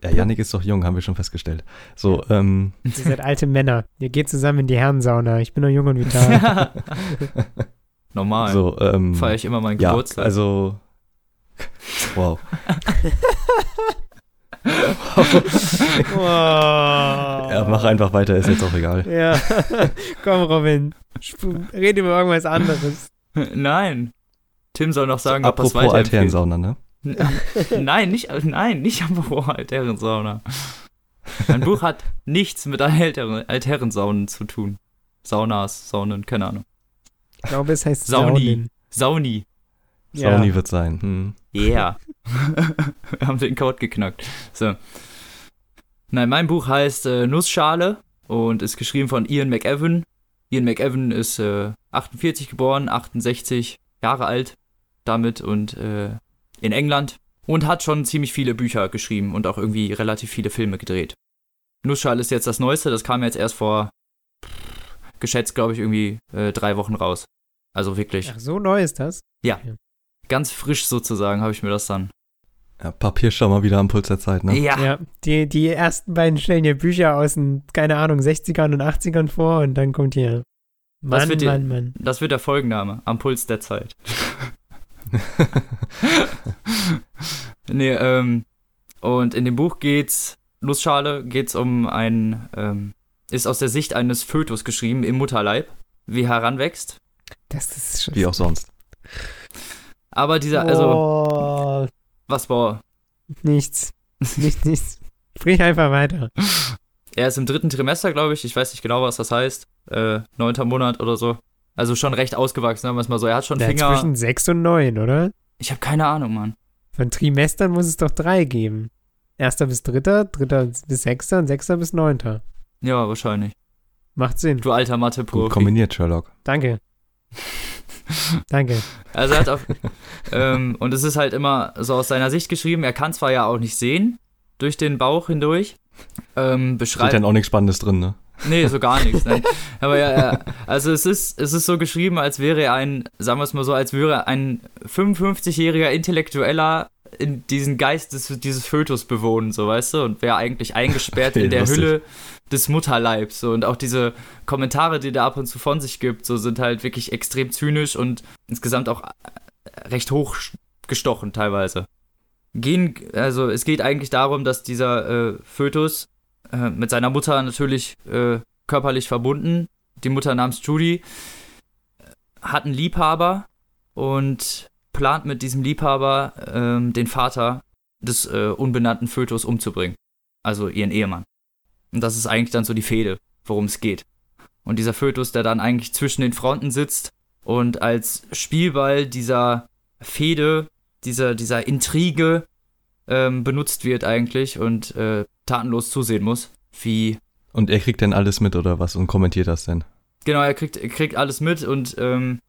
Ja, Yannick ist doch jung, haben wir schon festgestellt. So, ähm, Ihr seid alte Männer. Ihr geht zusammen in die Herrensauna. Ich bin noch jung und vital. Normal. so, ähm, Feiere ich immer meinen ja, Geburtstag. also, wow. wow. Ja, mach einfach weiter, ist jetzt auch egal. Ja. Komm, Robin. Sp- Red über irgendwas anderes. Nein. Tim soll noch sagen, ob er es Apropos. Altherrensauna, ne? Nein, nicht, nein, nicht apropos Altherrensauna. Mein Buch hat nichts mit Altherren, Altherrensaunen zu tun. Saunas, Saunen, keine Ahnung. Ich glaube, es heißt Sauni. Saunen. Sauni. Ja. Sauni wird sein. Hm. Yeah. Wir haben den Code geknackt. So. Nein, mein Buch heißt äh, Nussschale und ist geschrieben von Ian McEwan. Ian McEwan ist äh, 48 geboren, 68 Jahre alt damit und äh, in England und hat schon ziemlich viele Bücher geschrieben und auch irgendwie relativ viele Filme gedreht. Nussschale ist jetzt das Neueste, das kam jetzt erst vor geschätzt, glaube ich, irgendwie äh, drei Wochen raus. Also wirklich Ach, so neu ist das? ganz frisch sozusagen habe ich mir das dann. Ja, Papierschau mal wieder am Puls der Zeit, ne? Ja. Ja. Die, die ersten beiden stellen hier Bücher aus den, keine Ahnung, 60ern und 80ern vor und dann kommt hier. Das Mann, wird die- Mann, Mann. Das wird der Folgenname, am Puls der Zeit. nee, ähm, und in dem Buch geht's, Nussschale, geht's um ein, ähm, ist aus der Sicht eines Fötus geschrieben im Mutterleib, wie heranwächst. Das ist schon. Wie auch sonst. Aber dieser, also, oh, was war, nichts. Nichts, nichts. Sprich einfach weiter. er ist im dritten Trimester, glaube ich, ich weiß nicht genau, was das heißt, äh, neunter Monat oder so. Also schon recht ausgewachsen, sagen wir es mal so. Er hat schon Ja, Finger. zwischen sechs und neun, oder? Ich habe keine Ahnung, Mann. Von Trimestern muss es doch drei geben. Erster bis dritter, dritter bis sechster und sechster bis neunter. Ja, wahrscheinlich. Macht Sinn. Du alter Gut Mathe-Profi. kombiniert, Sherlock. Danke. Danke. Also er hat auf, ähm, und es ist halt immer so aus seiner Sicht geschrieben, er kann zwar ja auch nicht sehen, durch den Bauch hindurch, ähm, Steht beschreibt, dann auch nichts Spannendes drin, ne? nee, so gar nichts, nein. aber ja, er, also es ist, es ist so geschrieben, als wäre er ein, sagen wir es mal so, als wäre ein 55-jähriger Intellektueller in diesen Geist des, dieses Fötus bewohnen, so weißt du, und wäre eigentlich eingesperrt in der. Hülle des Mutterleibs. So. Und auch diese Kommentare, die der ab und zu von sich gibt, so sind halt wirklich extrem zynisch und insgesamt auch äh, recht hochgestochen teilweise. Gehen, also es geht eigentlich darum, dass dieser äh, Fötus äh, mit seiner Mutter natürlich äh, körperlich verbunden, die Mutter namens Judy, hat einen Liebhaber und plant mit diesem Liebhaber ähm, den Vater des äh, unbenannten Fötus umzubringen. Also ihren Ehemann. Und das ist eigentlich dann so die Fehde, worum es geht. Und dieser Fötus, der dann eigentlich zwischen den Fronten sitzt und als Spielball dieser Fehde, dieser, dieser Intrige ähm, benutzt wird eigentlich und äh, tatenlos zusehen muss, wie Und er kriegt dann alles mit oder was und kommentiert das denn? Genau, er kriegt, er kriegt alles mit und ähm,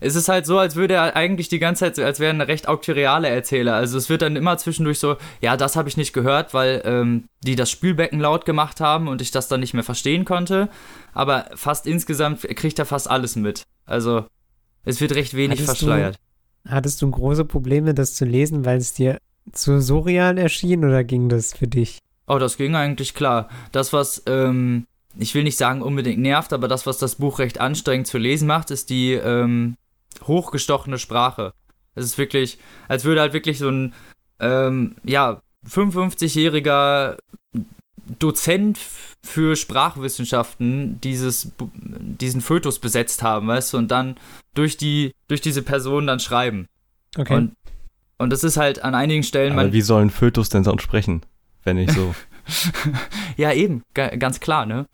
es ist halt so, als würde er eigentlich die ganze Zeit, als wäre er ein recht auktoriale Erzähler. Also es wird dann immer zwischendurch so, ja, das habe ich nicht gehört, weil ähm, die das Spülbecken laut gemacht haben und ich das dann nicht mehr verstehen konnte. Aber fast insgesamt kriegt er fast alles mit. Also es wird recht wenig Hattest du- verschleiert. Hattest du große Probleme, das zu lesen, weil es dir zu surreal erschien oder ging das für dich? Oh, das ging eigentlich klar. Das, was, ähm, ich will nicht sagen unbedingt nervt, aber das, was das Buch recht anstrengend zu lesen macht, ist die ähm, hochgestochene Sprache. Es ist wirklich, als würde halt wirklich so ein, ähm, ja, 55-jähriger Dozent für Sprachwissenschaften dieses, diesen Fötus besetzt haben, weißt du, und dann durch die, durch diese Person dann schreiben. Okay. Und, und das ist halt an einigen Stellen, Aber man, wie soll ein Fötus denn sonst sprechen, wenn nicht so? ja eben, ga, ganz klar, ne?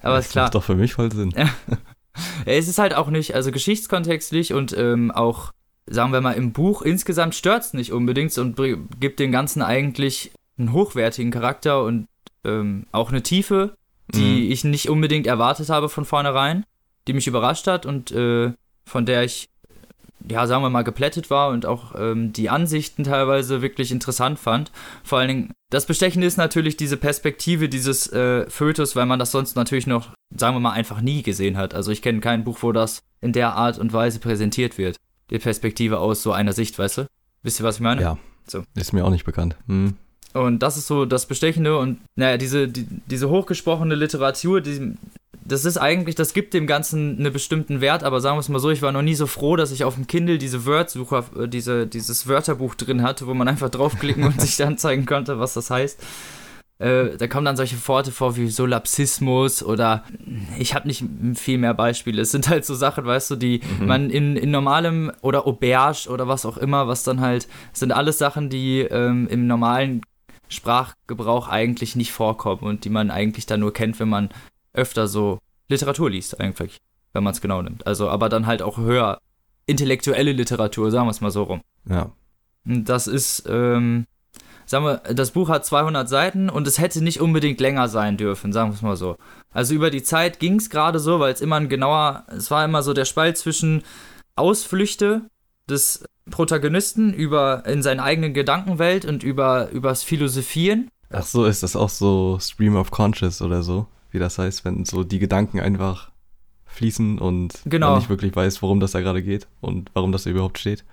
Aber das ist klar. macht doch für mich voll Sinn. Es ist halt auch nicht, also geschichtskontextlich und ähm, auch, sagen wir mal, im Buch insgesamt stört es nicht unbedingt und gibt dem Ganzen eigentlich einen hochwertigen Charakter und ähm, auch eine Tiefe, die Mhm. ich nicht unbedingt erwartet habe von vornherein, die mich überrascht hat und äh, von der ich, ja, sagen wir mal, geplättet war und auch ähm, die Ansichten teilweise wirklich interessant fand. Vor allen Dingen, das Bestechende ist natürlich diese Perspektive dieses äh, Fötus, weil man das sonst natürlich noch, sagen wir mal, einfach nie gesehen hat. Also ich kenne kein Buch, wo das in der Art und Weise präsentiert wird. Die Perspektive aus so einer Sicht, weißt du? Wisst ihr, was ich meine? Ja. So. Ist mir auch nicht bekannt. Hm. Und das ist so das Bestechende und naja, diese, die, diese hochgesprochene Literatur, die, das ist eigentlich, das gibt dem Ganzen einen bestimmten Wert, aber sagen wir es mal so, ich war noch nie so froh, dass ich auf dem Kindle diese Wordsucher, äh, diese, dieses Wörterbuch drin hatte, wo man einfach draufklicken und sich dann zeigen konnte, was das heißt. Äh, da kommen dann solche Worte vor wie Solapsismus oder ich habe nicht viel mehr Beispiele. Es sind halt so Sachen, weißt du, die Mhm. man in, in normalem oder Auberge oder was auch immer, was dann halt, sind alles Sachen, die ähm, im normalen Sprachgebrauch eigentlich nicht vorkommen und die man eigentlich dann nur kennt, wenn man öfter so Literatur liest, eigentlich, wenn man es genau nimmt. Also, aber dann halt auch höher intellektuelle Literatur, sagen wir es mal so rum. Ja. Das ist, ähm, sagen wir, das Buch hat 200 Seiten und es hätte nicht unbedingt länger sein dürfen, sagen wir es mal so. Also über die Zeit ging es gerade so, weil es immer ein genauer, es war immer so der Spalt zwischen Ausflüchte des Protagonisten über in seine eigene Gedankenwelt und über übers Philosophieren. Ach so, ist das auch so Stream of Conscious oder so, wie das heißt, wenn so die Gedanken einfach fließen und Genau. man nicht wirklich weiß, worum das da gerade geht und warum das da überhaupt steht.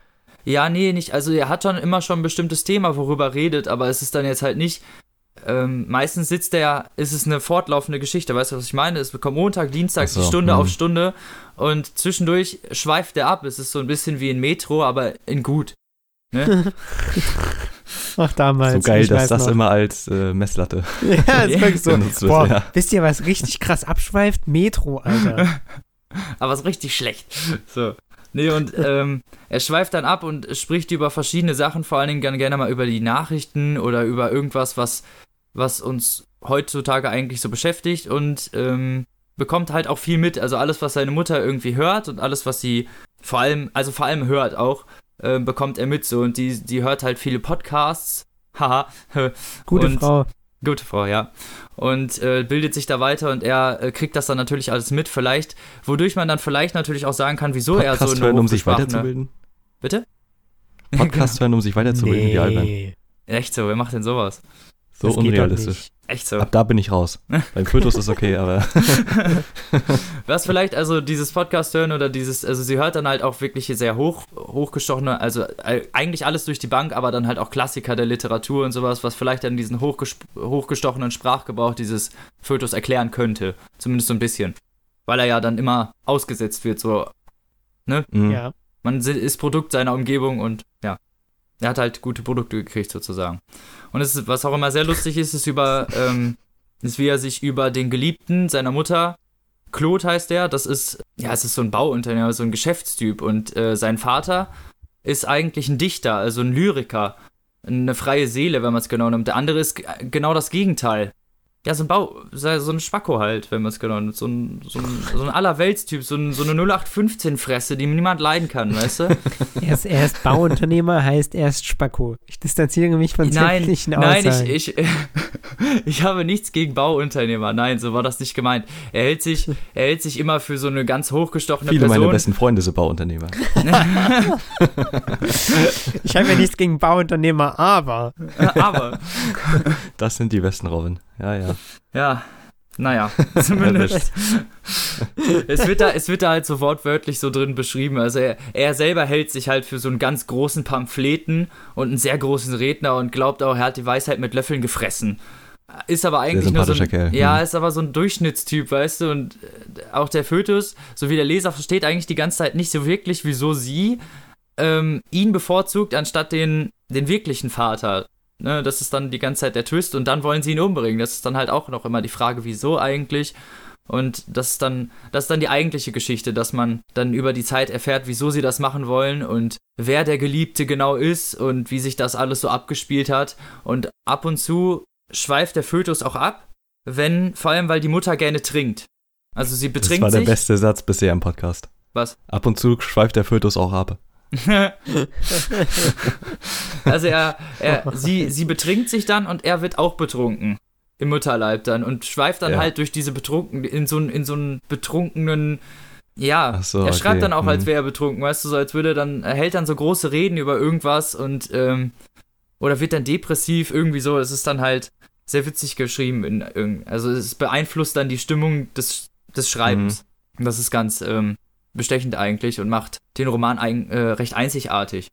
Ja, nee, nicht. Also er hat schon immer schon ein bestimmtes Thema, worüber er redet, aber es ist dann jetzt halt nicht. Ähm, meistens sitzt er, ist es eine fortlaufende Geschichte, weißt du, was ich meine? Es kommt Montag, Dienstag, so, Stunde mhm. auf Stunde und zwischendurch schweift er ab. Es ist so ein bisschen wie ein Metro, aber in gut. Ne? Ach, damals. so geil, dass das noch. immer als äh, Messlatte Ja, ist wirklich so. benutzt wird. Boah, Ja. wisst ihr, was richtig krass abschweift? Metro, Alter. aber ist richtig schlecht. So. Nee, und ähm, er schweift dann ab und spricht über verschiedene Sachen, vor allen Dingen gerne, gerne mal über die Nachrichten oder über irgendwas, was, was uns heutzutage eigentlich so beschäftigt. Und ähm, bekommt halt auch viel mit. Also alles, was seine Mutter irgendwie hört und alles, was sie vor allem, also vor allem hört auch, äh, bekommt er mit so. Und die, die hört halt viele Podcasts. Haha. Gute und, Frau. Gute Frau, ja. Und äh, bildet sich da weiter und er äh, kriegt das dann natürlich alles mit, vielleicht, wodurch man dann vielleicht natürlich auch sagen kann, wieso er so Podcast eine hören, um sich weiterzubilden. Bitte? Podcast hören, um sich weiterzubilden, wie albern. Nee, Echt so, wer macht denn sowas? So das unrealistisch. Echt so. Ab da bin ich raus. Beim Fötus ist okay, aber Was vielleicht also dieses Podcast hören oder dieses, also sie hört dann halt auch wirklich sehr hoch, hochgestochene, also eigentlich alles durch die Bank, aber dann halt auch Klassiker der Literatur und sowas, was vielleicht dann diesen hochges hochgestochenen Sprachgebrauch dieses Fötus erklären könnte. Zumindest so ein bisschen. Weil er ja dann immer ausgesetzt wird, so. mh, Ja. Man ist Produkt seiner Umgebung und ja. Er hat halt gute Produkte gekriegt, sozusagen. Und es ist, was auch immer sehr lustig ist, ist über, ähm, ist, wie er sich über den Geliebten seiner Mutter, Claude heißt der, das ist, ja, es ist so ein Bauunternehmer, so ein Geschäftstyp. Und äh, sein Vater ist eigentlich ein Dichter, also ein Lyriker. Eine freie Seele, wenn man es genau nimmt. Der andere ist g- genau das Gegenteil. Ja, so ein Bau, so ein Spacko halt, wenn man es genau nimmt. So ein, so ein, so ein Allerweltstyp, so, ein, so eine 0815-Fresse, die niemand leiden kann, weißt du? Er ist, er ist Bauunternehmer, heißt er ist Spacko. Ich distanziere mich von Nein, sämtlichen nein, Aussagen. ich, ich, ich habe nichts gegen Bauunternehmer. Nein, so war das nicht gemeint. Er hält sich, er hält sich immer für so eine ganz hochgestochene viele meiner Person. besten Freunde sind Bauunternehmer. Ich habe ja nichts gegen Bauunternehmer, aber Aber, Das sind die besten Robin. Ja, ja. ja, naja, zumindest. es, wird da, es wird da halt so wortwörtlich so drin beschrieben. Also er, er selber hält sich halt für so einen ganz großen Pamphleten und einen sehr großen Redner und glaubt auch, er hat die Weisheit mit Löffeln gefressen. Ist aber eigentlich nur so ein, Kerl. Ja, Mhm. ist aber so ein Durchschnittstyp, weißt du, und äh, auch der Fötus, so wie der Leser versteht eigentlich die ganze Zeit nicht so wirklich, wieso sie ähm, ihn bevorzugt, anstatt den, den wirklichen Vater. Ne, das ist dann die ganze Zeit der Twist und dann wollen sie ihn umbringen. Das ist dann halt auch noch immer die Frage, wieso eigentlich. Und das ist dann, das ist dann die eigentliche Geschichte, dass man dann über die Zeit erfährt, wieso sie das machen wollen und wer der Geliebte genau ist und wie sich das alles so abgespielt hat. Und ab und zu schweift der Fötus auch ab, wenn, vor allem weil die Mutter gerne trinkt. Also sie Das betrinkt war der sich. beste Satz bisher im Podcast. Was? Ab und zu schweift der Fötus auch ab. also er, er sie, sie betrinkt sich dann und er wird auch betrunken. Im Mutterleib dann und schweift dann Ja. halt durch diese betrunken, in so, einen- in so einen betrunkenen, ja, so, er okay. schreibt dann auch, als Mhm. wäre er betrunken, weißt du, so als würde er dann, er hält dann so große Reden über irgendwas und, ähm, oder wird dann depressiv, irgendwie so, es ist dann halt sehr witzig geschrieben, in, also es beeinflusst dann die Stimmung des, des Schreibens. Mhm. Das ist ganz, ähm, bestechend eigentlich und macht den Roman ein, äh, recht einzigartig.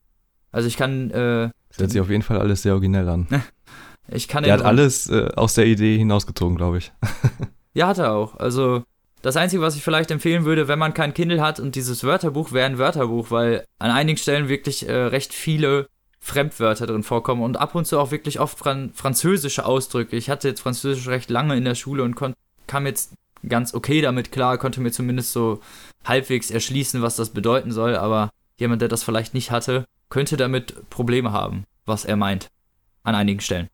Also ich kann, äh, Das hört sich auf jeden Fall alles sehr originell an. ich kann Der hat alles äh, aus der Idee hinausgezogen, glaube ich. Ja, hat er auch. Also das Einzige, was ich vielleicht empfehlen würde, wenn man kein Kindle hat und dieses Wörterbuch, wäre ein Wörterbuch, weil an einigen Stellen wirklich äh, recht viele Fremdwörter drin vorkommen und ab und zu auch wirklich oft fran französische Ausdrücke. Ich hatte jetzt Französisch recht lange in der Schule und kam jetzt ganz okay damit klar, konnte mir zumindest so halbwegs erschließen, was das bedeuten soll, aber jemand, der das vielleicht nicht hatte, könnte damit Probleme haben, was er meint. An einigen Stellen.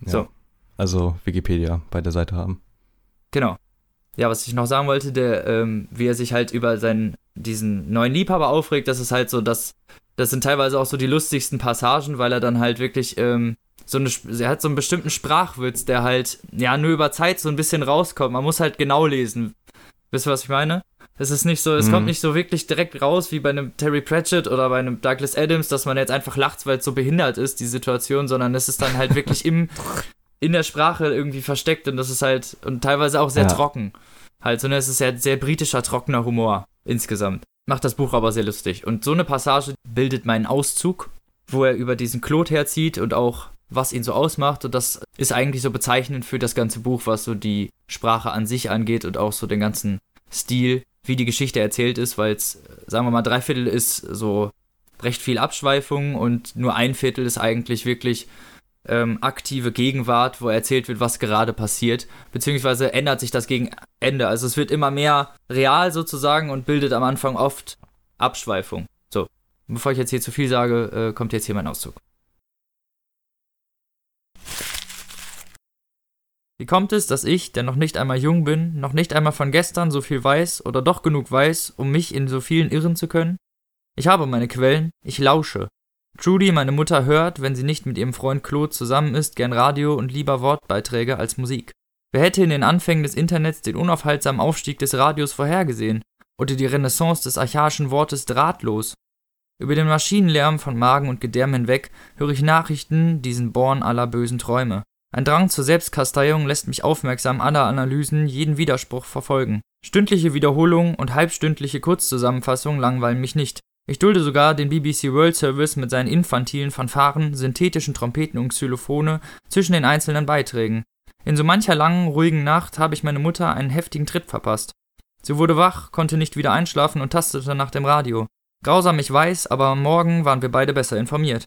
Ja. So. Also Wikipedia bei der Seite haben. Genau. Ja, was ich noch sagen wollte, der, ähm, wie er sich halt über seinen, diesen neuen Liebhaber aufregt, das ist halt so, dass, das sind teilweise auch so die lustigsten Passagen, weil er dann halt wirklich, ähm, so eine, er hat so einen bestimmten Sprachwitz, der halt, ja, nur über Zeit so ein bisschen rauskommt. Man muss halt genau lesen. Wisst ihr, was ich meine? Es ist nicht so, es Mhm. kommt nicht so wirklich direkt raus wie bei einem Terry Pratchett oder bei einem Douglas Adams, dass man jetzt einfach lacht, weil es so behindert ist, die Situation, sondern es ist dann halt wirklich im, in der Sprache irgendwie versteckt und das ist halt, und teilweise auch sehr Ja. trocken. Halt, sondern es ist ja sehr britischer, trockener Humor insgesamt. Macht das Buch aber sehr lustig. Und so eine Passage bildet meinen Auszug, wo er über diesen Claude herzieht und auch was ihn so ausmacht. Und das ist eigentlich so bezeichnend für das ganze Buch, was so die Sprache an sich angeht und auch so den ganzen Stil, wie die Geschichte erzählt ist, weil es, sagen wir mal, drei Viertel ist so recht viel Abschweifung und nur ein Viertel ist eigentlich wirklich ähm, aktive Gegenwart, wo erzählt wird, was gerade passiert, beziehungsweise ändert sich das gegen Ende. Also es wird immer mehr real sozusagen und bildet am Anfang oft Abschweifung. So, bevor ich jetzt hier zu viel sage, äh, kommt jetzt hier mein Auszug. Wie kommt es, dass ich, der noch nicht einmal jung bin, noch nicht einmal von gestern so viel weiß oder doch genug weiß, um mich in so vielen irren zu können? Ich habe meine Quellen, ich lausche. Judy, meine Mutter, hört, wenn sie nicht mit ihrem Freund Claude zusammen ist, gern Radio und lieber Wortbeiträge als Musik. Wer hätte in den Anfängen des Internets den unaufhaltsamen Aufstieg des Radios vorhergesehen? Oder die Renaissance des archaischen Wortes drahtlos? Über den Maschinenlärm von Magen und Gedärm hinweg höre ich Nachrichten, diesen Born aller bösen Träume. Ein Drang zur Selbstkasteiung lässt mich aufmerksam alle Analysen, jeden Widerspruch verfolgen. Stündliche Wiederholungen und halbstündliche Kurzzusammenfassungen langweilen mich nicht. Ich dulde sogar den BBC World Service mit seinen infantilen Fanfaren, synthetischen Trompeten und Xylophone zwischen den einzelnen Beiträgen. In so mancher langen, ruhigen Nacht habe ich meine Mutter einen heftigen Tritt verpasst. Sie wurde wach, konnte nicht wieder einschlafen und tastete nach dem Radio. Grausam, ich weiß, aber am Morgen waren wir beide besser informiert.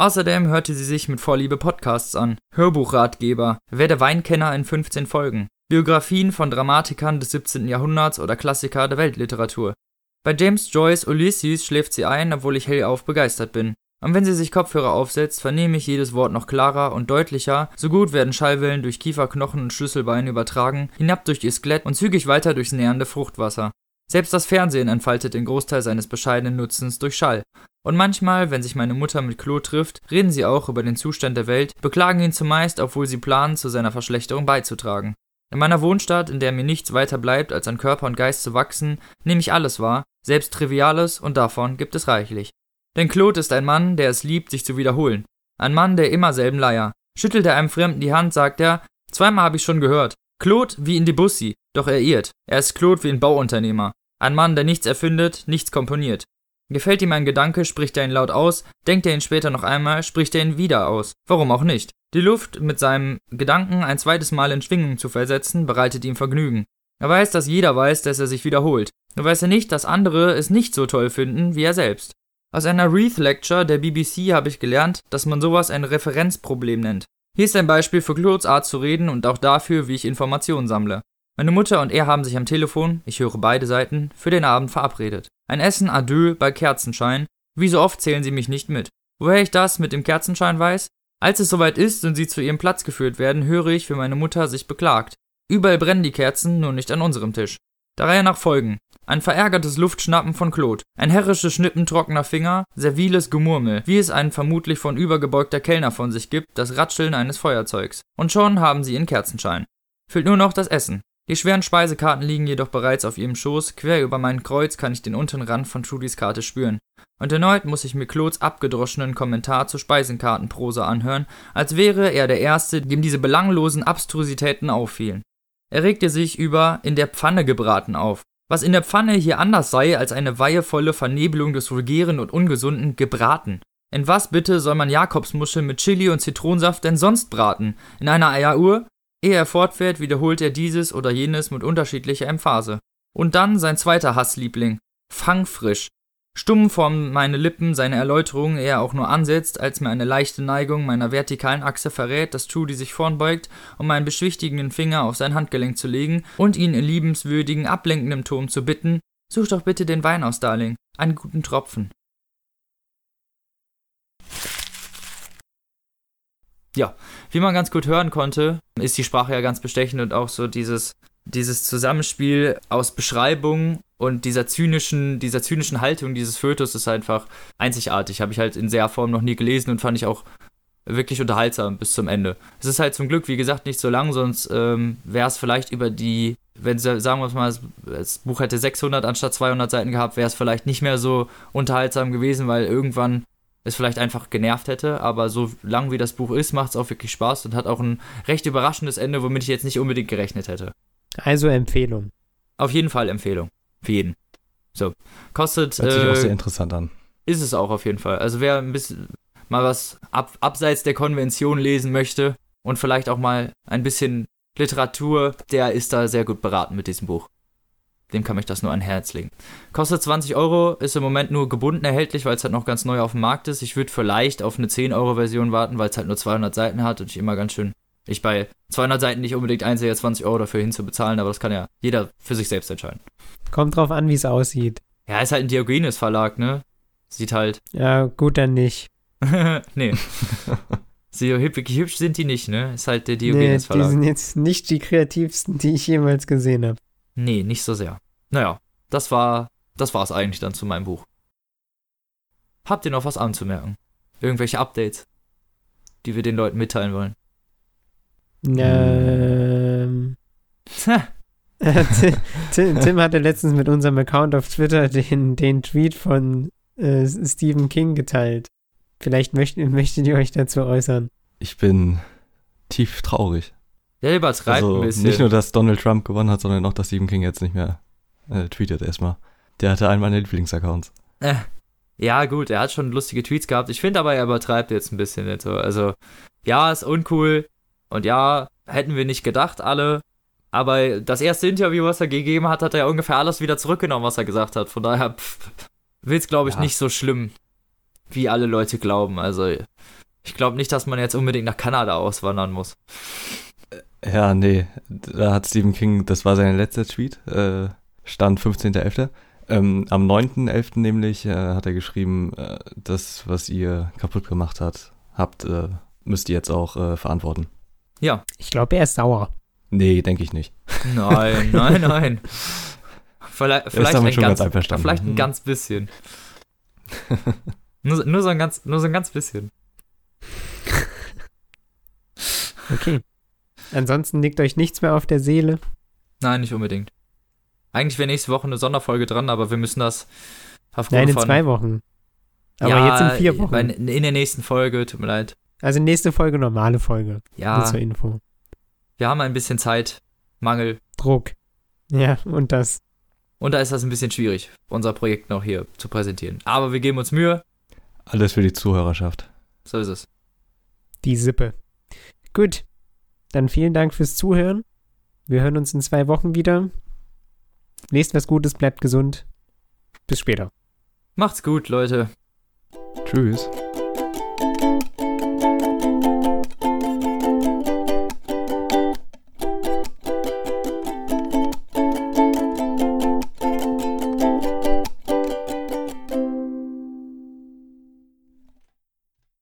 Außerdem hörte sie sich mit Vorliebe Podcasts an, Hörbuchratgeber, Werde Weinkenner in 15 Folgen, Biografien von Dramatikern des 17. Jahrhunderts oder Klassiker der Weltliteratur. Bei James Joyce Ulysses schläft sie ein, obwohl ich hellauf begeistert bin. Und wenn sie sich Kopfhörer aufsetzt, vernehme ich jedes Wort noch klarer und deutlicher, so gut werden Schallwellen durch Kieferknochen und Schlüsselbeine übertragen, hinab durch ihr Skelett und zügig weiter durchs nähernde Fruchtwasser. Selbst das Fernsehen entfaltet den Großteil seines bescheidenen Nutzens durch Schall. Und manchmal, wenn sich meine Mutter mit Klo trifft, reden sie auch über den Zustand der Welt, beklagen ihn zumeist, obwohl sie planen, zu seiner Verschlechterung beizutragen. In meiner Wohnstadt, in der mir nichts weiter bleibt, als an Körper und Geist zu wachsen, nehme ich alles wahr, selbst Triviales, und davon gibt es reichlich. Denn Claude ist ein Mann, der es liebt, sich zu wiederholen. Ein Mann der immer selben Leier. Schüttelt er einem Fremden die Hand, sagt er, zweimal habe ich schon gehört. Claude wie in Debussy, doch er irrt. Er ist Claude wie ein Bauunternehmer. Ein Mann, der nichts erfindet, nichts komponiert. Gefällt ihm ein Gedanke, spricht er ihn laut aus, denkt er ihn später noch einmal, spricht er ihn wieder aus. Warum auch nicht? Die Luft mit seinem Gedanken ein zweites Mal in Schwingung zu versetzen, bereitet ihm Vergnügen. Er weiß, dass jeder weiß, dass er sich wiederholt. Nur weiß er nicht, dass andere es nicht so toll finden wie er selbst. Aus einer Reith Lecture der BBC habe ich gelernt, dass man sowas ein Referenzproblem nennt. Hier ist ein Beispiel für Claudes Art zu reden und auch dafür, wie ich Informationen sammle. Meine Mutter und er haben sich am Telefon, ich höre beide Seiten, für den Abend verabredet. Ein Essen deux bei Kerzenschein. Wie so oft zählen sie mich nicht mit. Woher ich das mit dem Kerzenschein weiß? Als es soweit ist und sie zu ihrem Platz geführt werden, höre ich, wie meine Mutter sich beklagt. Überall brennen die Kerzen, nur nicht an unserem Tisch. Der Reihe nach folgen. Ein verärgertes Luftschnappen von Claude, ein herrisches Schnippen trockener Finger, serviles Gemurmel, wie es ein vermutlich von übergebeugter Kellner von sich gibt, das Ratscheln eines Feuerzeugs. Und schon haben sie ihren Kerzenschein. Fehlt nur noch das Essen. Die schweren Speisekarten liegen jedoch bereits auf ihrem Schoß, quer über mein Kreuz kann ich den unteren Rand von Trudys Karte spüren. Und erneut muss ich mir Claudes abgedroschenen Kommentar zur Speisenkartenprosa anhören, als wäre er der Erste, dem diese belanglosen Abstrusitäten auffielen. Er regte sich über in der Pfanne gebraten auf. Was in der Pfanne hier anders sei als eine weihevolle Vernebelung des vulgären und ungesunden gebraten. In was bitte soll man Jakobsmuscheln mit Chili und Zitronensaft denn sonst braten? In einer Eieruhr? Ehe er fortfährt, wiederholt er dieses oder jenes mit unterschiedlicher Emphase. Und dann sein zweiter Hassliebling. Fangfrisch. Stumm formen meine Lippen seine Erläuterung, ehe er auch nur ansetzt, als mir eine leichte Neigung meiner vertikalen Achse verrät, dass Trudy sich vornbeugt, um meinen beschwichtigenden Finger auf sein Handgelenk zu legen und ihn in liebenswürdigen, ablenkendem Ton zu bitten, such doch bitte den Wein aus, Darling, einen guten Tropfen. Ja, wie man ganz gut hören konnte, ist die Sprache ja ganz bestechend und auch so dieses, dieses Zusammenspiel aus Beschreibung und dieser zynischen, dieser zynischen Haltung dieses Fötus ist einfach einzigartig. Habe ich halt in sehr Form noch nie gelesen und fand ich auch wirklich unterhaltsam bis zum Ende. Es ist halt zum Glück, wie gesagt, nicht so lang, sonst ähm, wäre es vielleicht über die, wenn sagen wir mal, das Buch hätte 600 anstatt 200 Seiten gehabt, wäre es vielleicht nicht mehr so unterhaltsam gewesen, weil irgendwann es vielleicht einfach genervt hätte, aber so lang wie das Buch ist, macht es auch wirklich Spaß und hat auch ein recht überraschendes Ende, womit ich jetzt nicht unbedingt gerechnet hätte. Also Empfehlung. Auf jeden Fall Empfehlung. Für jeden. So. Kostet. Hört sich äh, auch sehr interessant an. Ist es auch auf jeden Fall. Also wer ein bisschen mal was ab, abseits der Konvention lesen möchte und vielleicht auch mal ein bisschen Literatur, der ist da sehr gut beraten mit diesem Buch dem kann ich das nur an Herz legen. Kostet 20 Euro, ist im Moment nur gebunden erhältlich, weil es halt noch ganz neu auf dem Markt ist. Ich würde vielleicht auf eine 10-Euro-Version warten, weil es halt nur 200 Seiten hat und ich immer ganz schön, ich bei 200 Seiten nicht unbedingt einsehe, 20 Euro dafür hinzubezahlen, aber das kann ja jeder für sich selbst entscheiden. Kommt drauf an, wie es aussieht. Ja, ist halt ein Diogenes-Verlag, ne? Sieht halt. Ja, gut, dann nicht. nee. Sie, wirklich hübsch sind die nicht, ne? Ist halt der Nee, Diogenes die Verlag. sind jetzt nicht die kreativsten, die ich jemals gesehen habe. Nee, nicht so sehr. Naja, das war, das war's eigentlich dann zu meinem Buch. Habt ihr noch was anzumerken? Irgendwelche Updates, die wir den Leuten mitteilen wollen? Ähm, Tim, Tim, hatte letztens mit unserem Account auf Twitter den, den Tweet von äh, Stephen King geteilt. Vielleicht möchtet, möchtet ihr euch dazu äußern. Ich bin tief traurig. Der übertreibt Also ein bisschen. nicht nur, dass Donald Trump gewonnen hat, sondern auch, dass Stephen King jetzt nicht mehr äh, tweetet erstmal. Der hatte einen meiner Lieblingsaccounts. Äh, ja, gut, er hat schon lustige Tweets gehabt. Ich finde aber, er übertreibt jetzt ein bisschen. Jetzt so. Also, ja, ist uncool. Und ja, hätten wir nicht gedacht, alle. Aber das erste Interview, was er gegeben hat, hat er ja ungefähr alles wieder zurückgenommen, was er gesagt hat. Von daher will es, glaube ich, Ja. nicht so schlimm, wie alle Leute glauben. Also, ich glaube nicht, dass man jetzt unbedingt nach Kanada auswandern muss. Ja, nee, da hat Stephen King, das war sein letzter Tweet, äh, stand 15.11. Ähm, am 9.11. nämlich äh, hat er geschrieben, äh, das, was ihr kaputt gemacht hat, habt, äh, müsst ihr jetzt auch äh, verantworten. Ja, Ich glaube, er ist sauer. Nee, denke ich nicht. nein, nein, nein. Vielleicht, vielleicht, damit ein schon ganz, ganz einverstanden. vielleicht ein ganz bisschen. nur, nur, so ein ganz, nur so ein ganz bisschen. Okay. Ansonsten liegt euch nichts mehr auf der Seele. Nein, nicht unbedingt. Eigentlich wäre nächste Woche eine Sonderfolge dran, aber wir müssen das aufgrund Nein, in von. zwei Wochen. Aber ja, jetzt in vier Wochen. in der nächsten Folge, tut mir leid. Also nächste Folge normale Folge. Nur Ja, zur Info. wir haben ein bisschen Zeit, Mangel. Druck. Ja, und das. Und da ist das ein bisschen schwierig, unser Projekt noch hier zu präsentieren. Aber wir geben uns Mühe, Alles für die Zuhörerschaft. so ist es. Die Sippe. Gut. Dann vielen Dank fürs Zuhören. Wir hören uns in zwei Wochen wieder. Lest was Gutes, bleibt gesund. Bis später. Macht's gut, Leute. Tschüss.